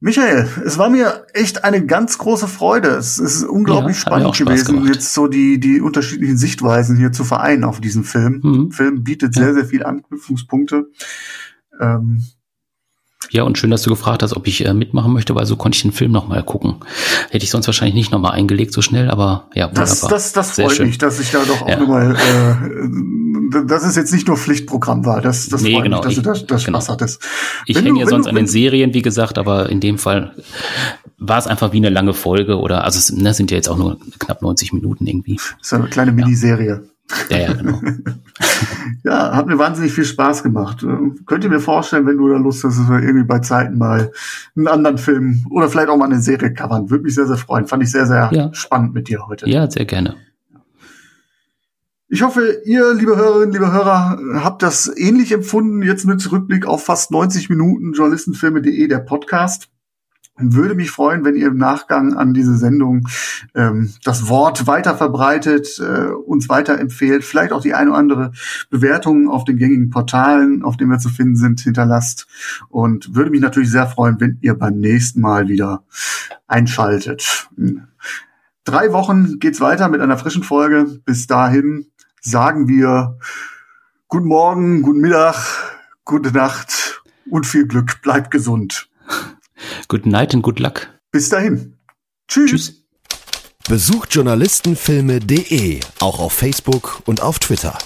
Michael, es war mir echt eine ganz große Freude. Es ist unglaublich Ja, spannend gewesen, gemacht. jetzt so die, die unterschiedlichen Sichtweisen hier zu vereinen auf diesen Film. Mhm. Film bietet Ja. sehr, sehr viele Anknüpfungspunkte. Ähm, Ja, und schön, dass du gefragt hast, ob ich äh, mitmachen möchte, weil so konnte ich den Film nochmal gucken. Hätte ich sonst wahrscheinlich nicht nochmal eingelegt so schnell, aber ja, wunderbar. das, das, das freut mich, dass ich da doch auch Ja. nochmal, äh, dass es jetzt nicht nur Pflichtprogramm war. Das, das Nee, freut genau, mich, dass du ich- da, da genau. Spaß hattest. Ich hänge du- ja sonst du- an den Serien, wie gesagt, aber in dem Fall war es einfach wie eine lange Folge oder, also es ne, sind ja jetzt auch nur knapp 90 Minuten irgendwie. Das ist eine kleine Miniserie. Ja, ja, genau. Ja, hat mir wahnsinnig viel Spaß gemacht. Äh, Könnt ihr mir vorstellen, wenn du da Lust hast, dass wir irgendwie bei Zeiten mal einen anderen Film oder vielleicht auch mal eine Serie covern. Würde mich sehr, sehr freuen. Fand ich sehr, sehr Ja. spannend mit dir heute. Ja, sehr gerne. Ich hoffe, ihr, liebe Hörerinnen, liebe Hörer, habt das ähnlich empfunden, jetzt mit Rückblick auf fast 90 Minuten journalistenfilme.de, der Podcast. Würde mich freuen, wenn ihr im Nachgang an diese Sendung ähm, das Wort weiter verbreitet, äh, uns weiterempfehlt, vielleicht auch die eine oder andere Bewertung auf den gängigen Portalen, auf denen wir zu finden sind, hinterlasst. Und würde mich natürlich sehr freuen, wenn ihr beim nächsten Mal wieder einschaltet. In drei Wochen geht's weiter mit einer frischen Folge. Bis dahin sagen wir guten Morgen, guten Mittag, gute Nacht und viel Glück. Bleibt gesund. Good night and good luck. Bis dahin. Tschüss. Tschüss. Besucht journalistenfilme.de auch auf Facebook und auf Twitter.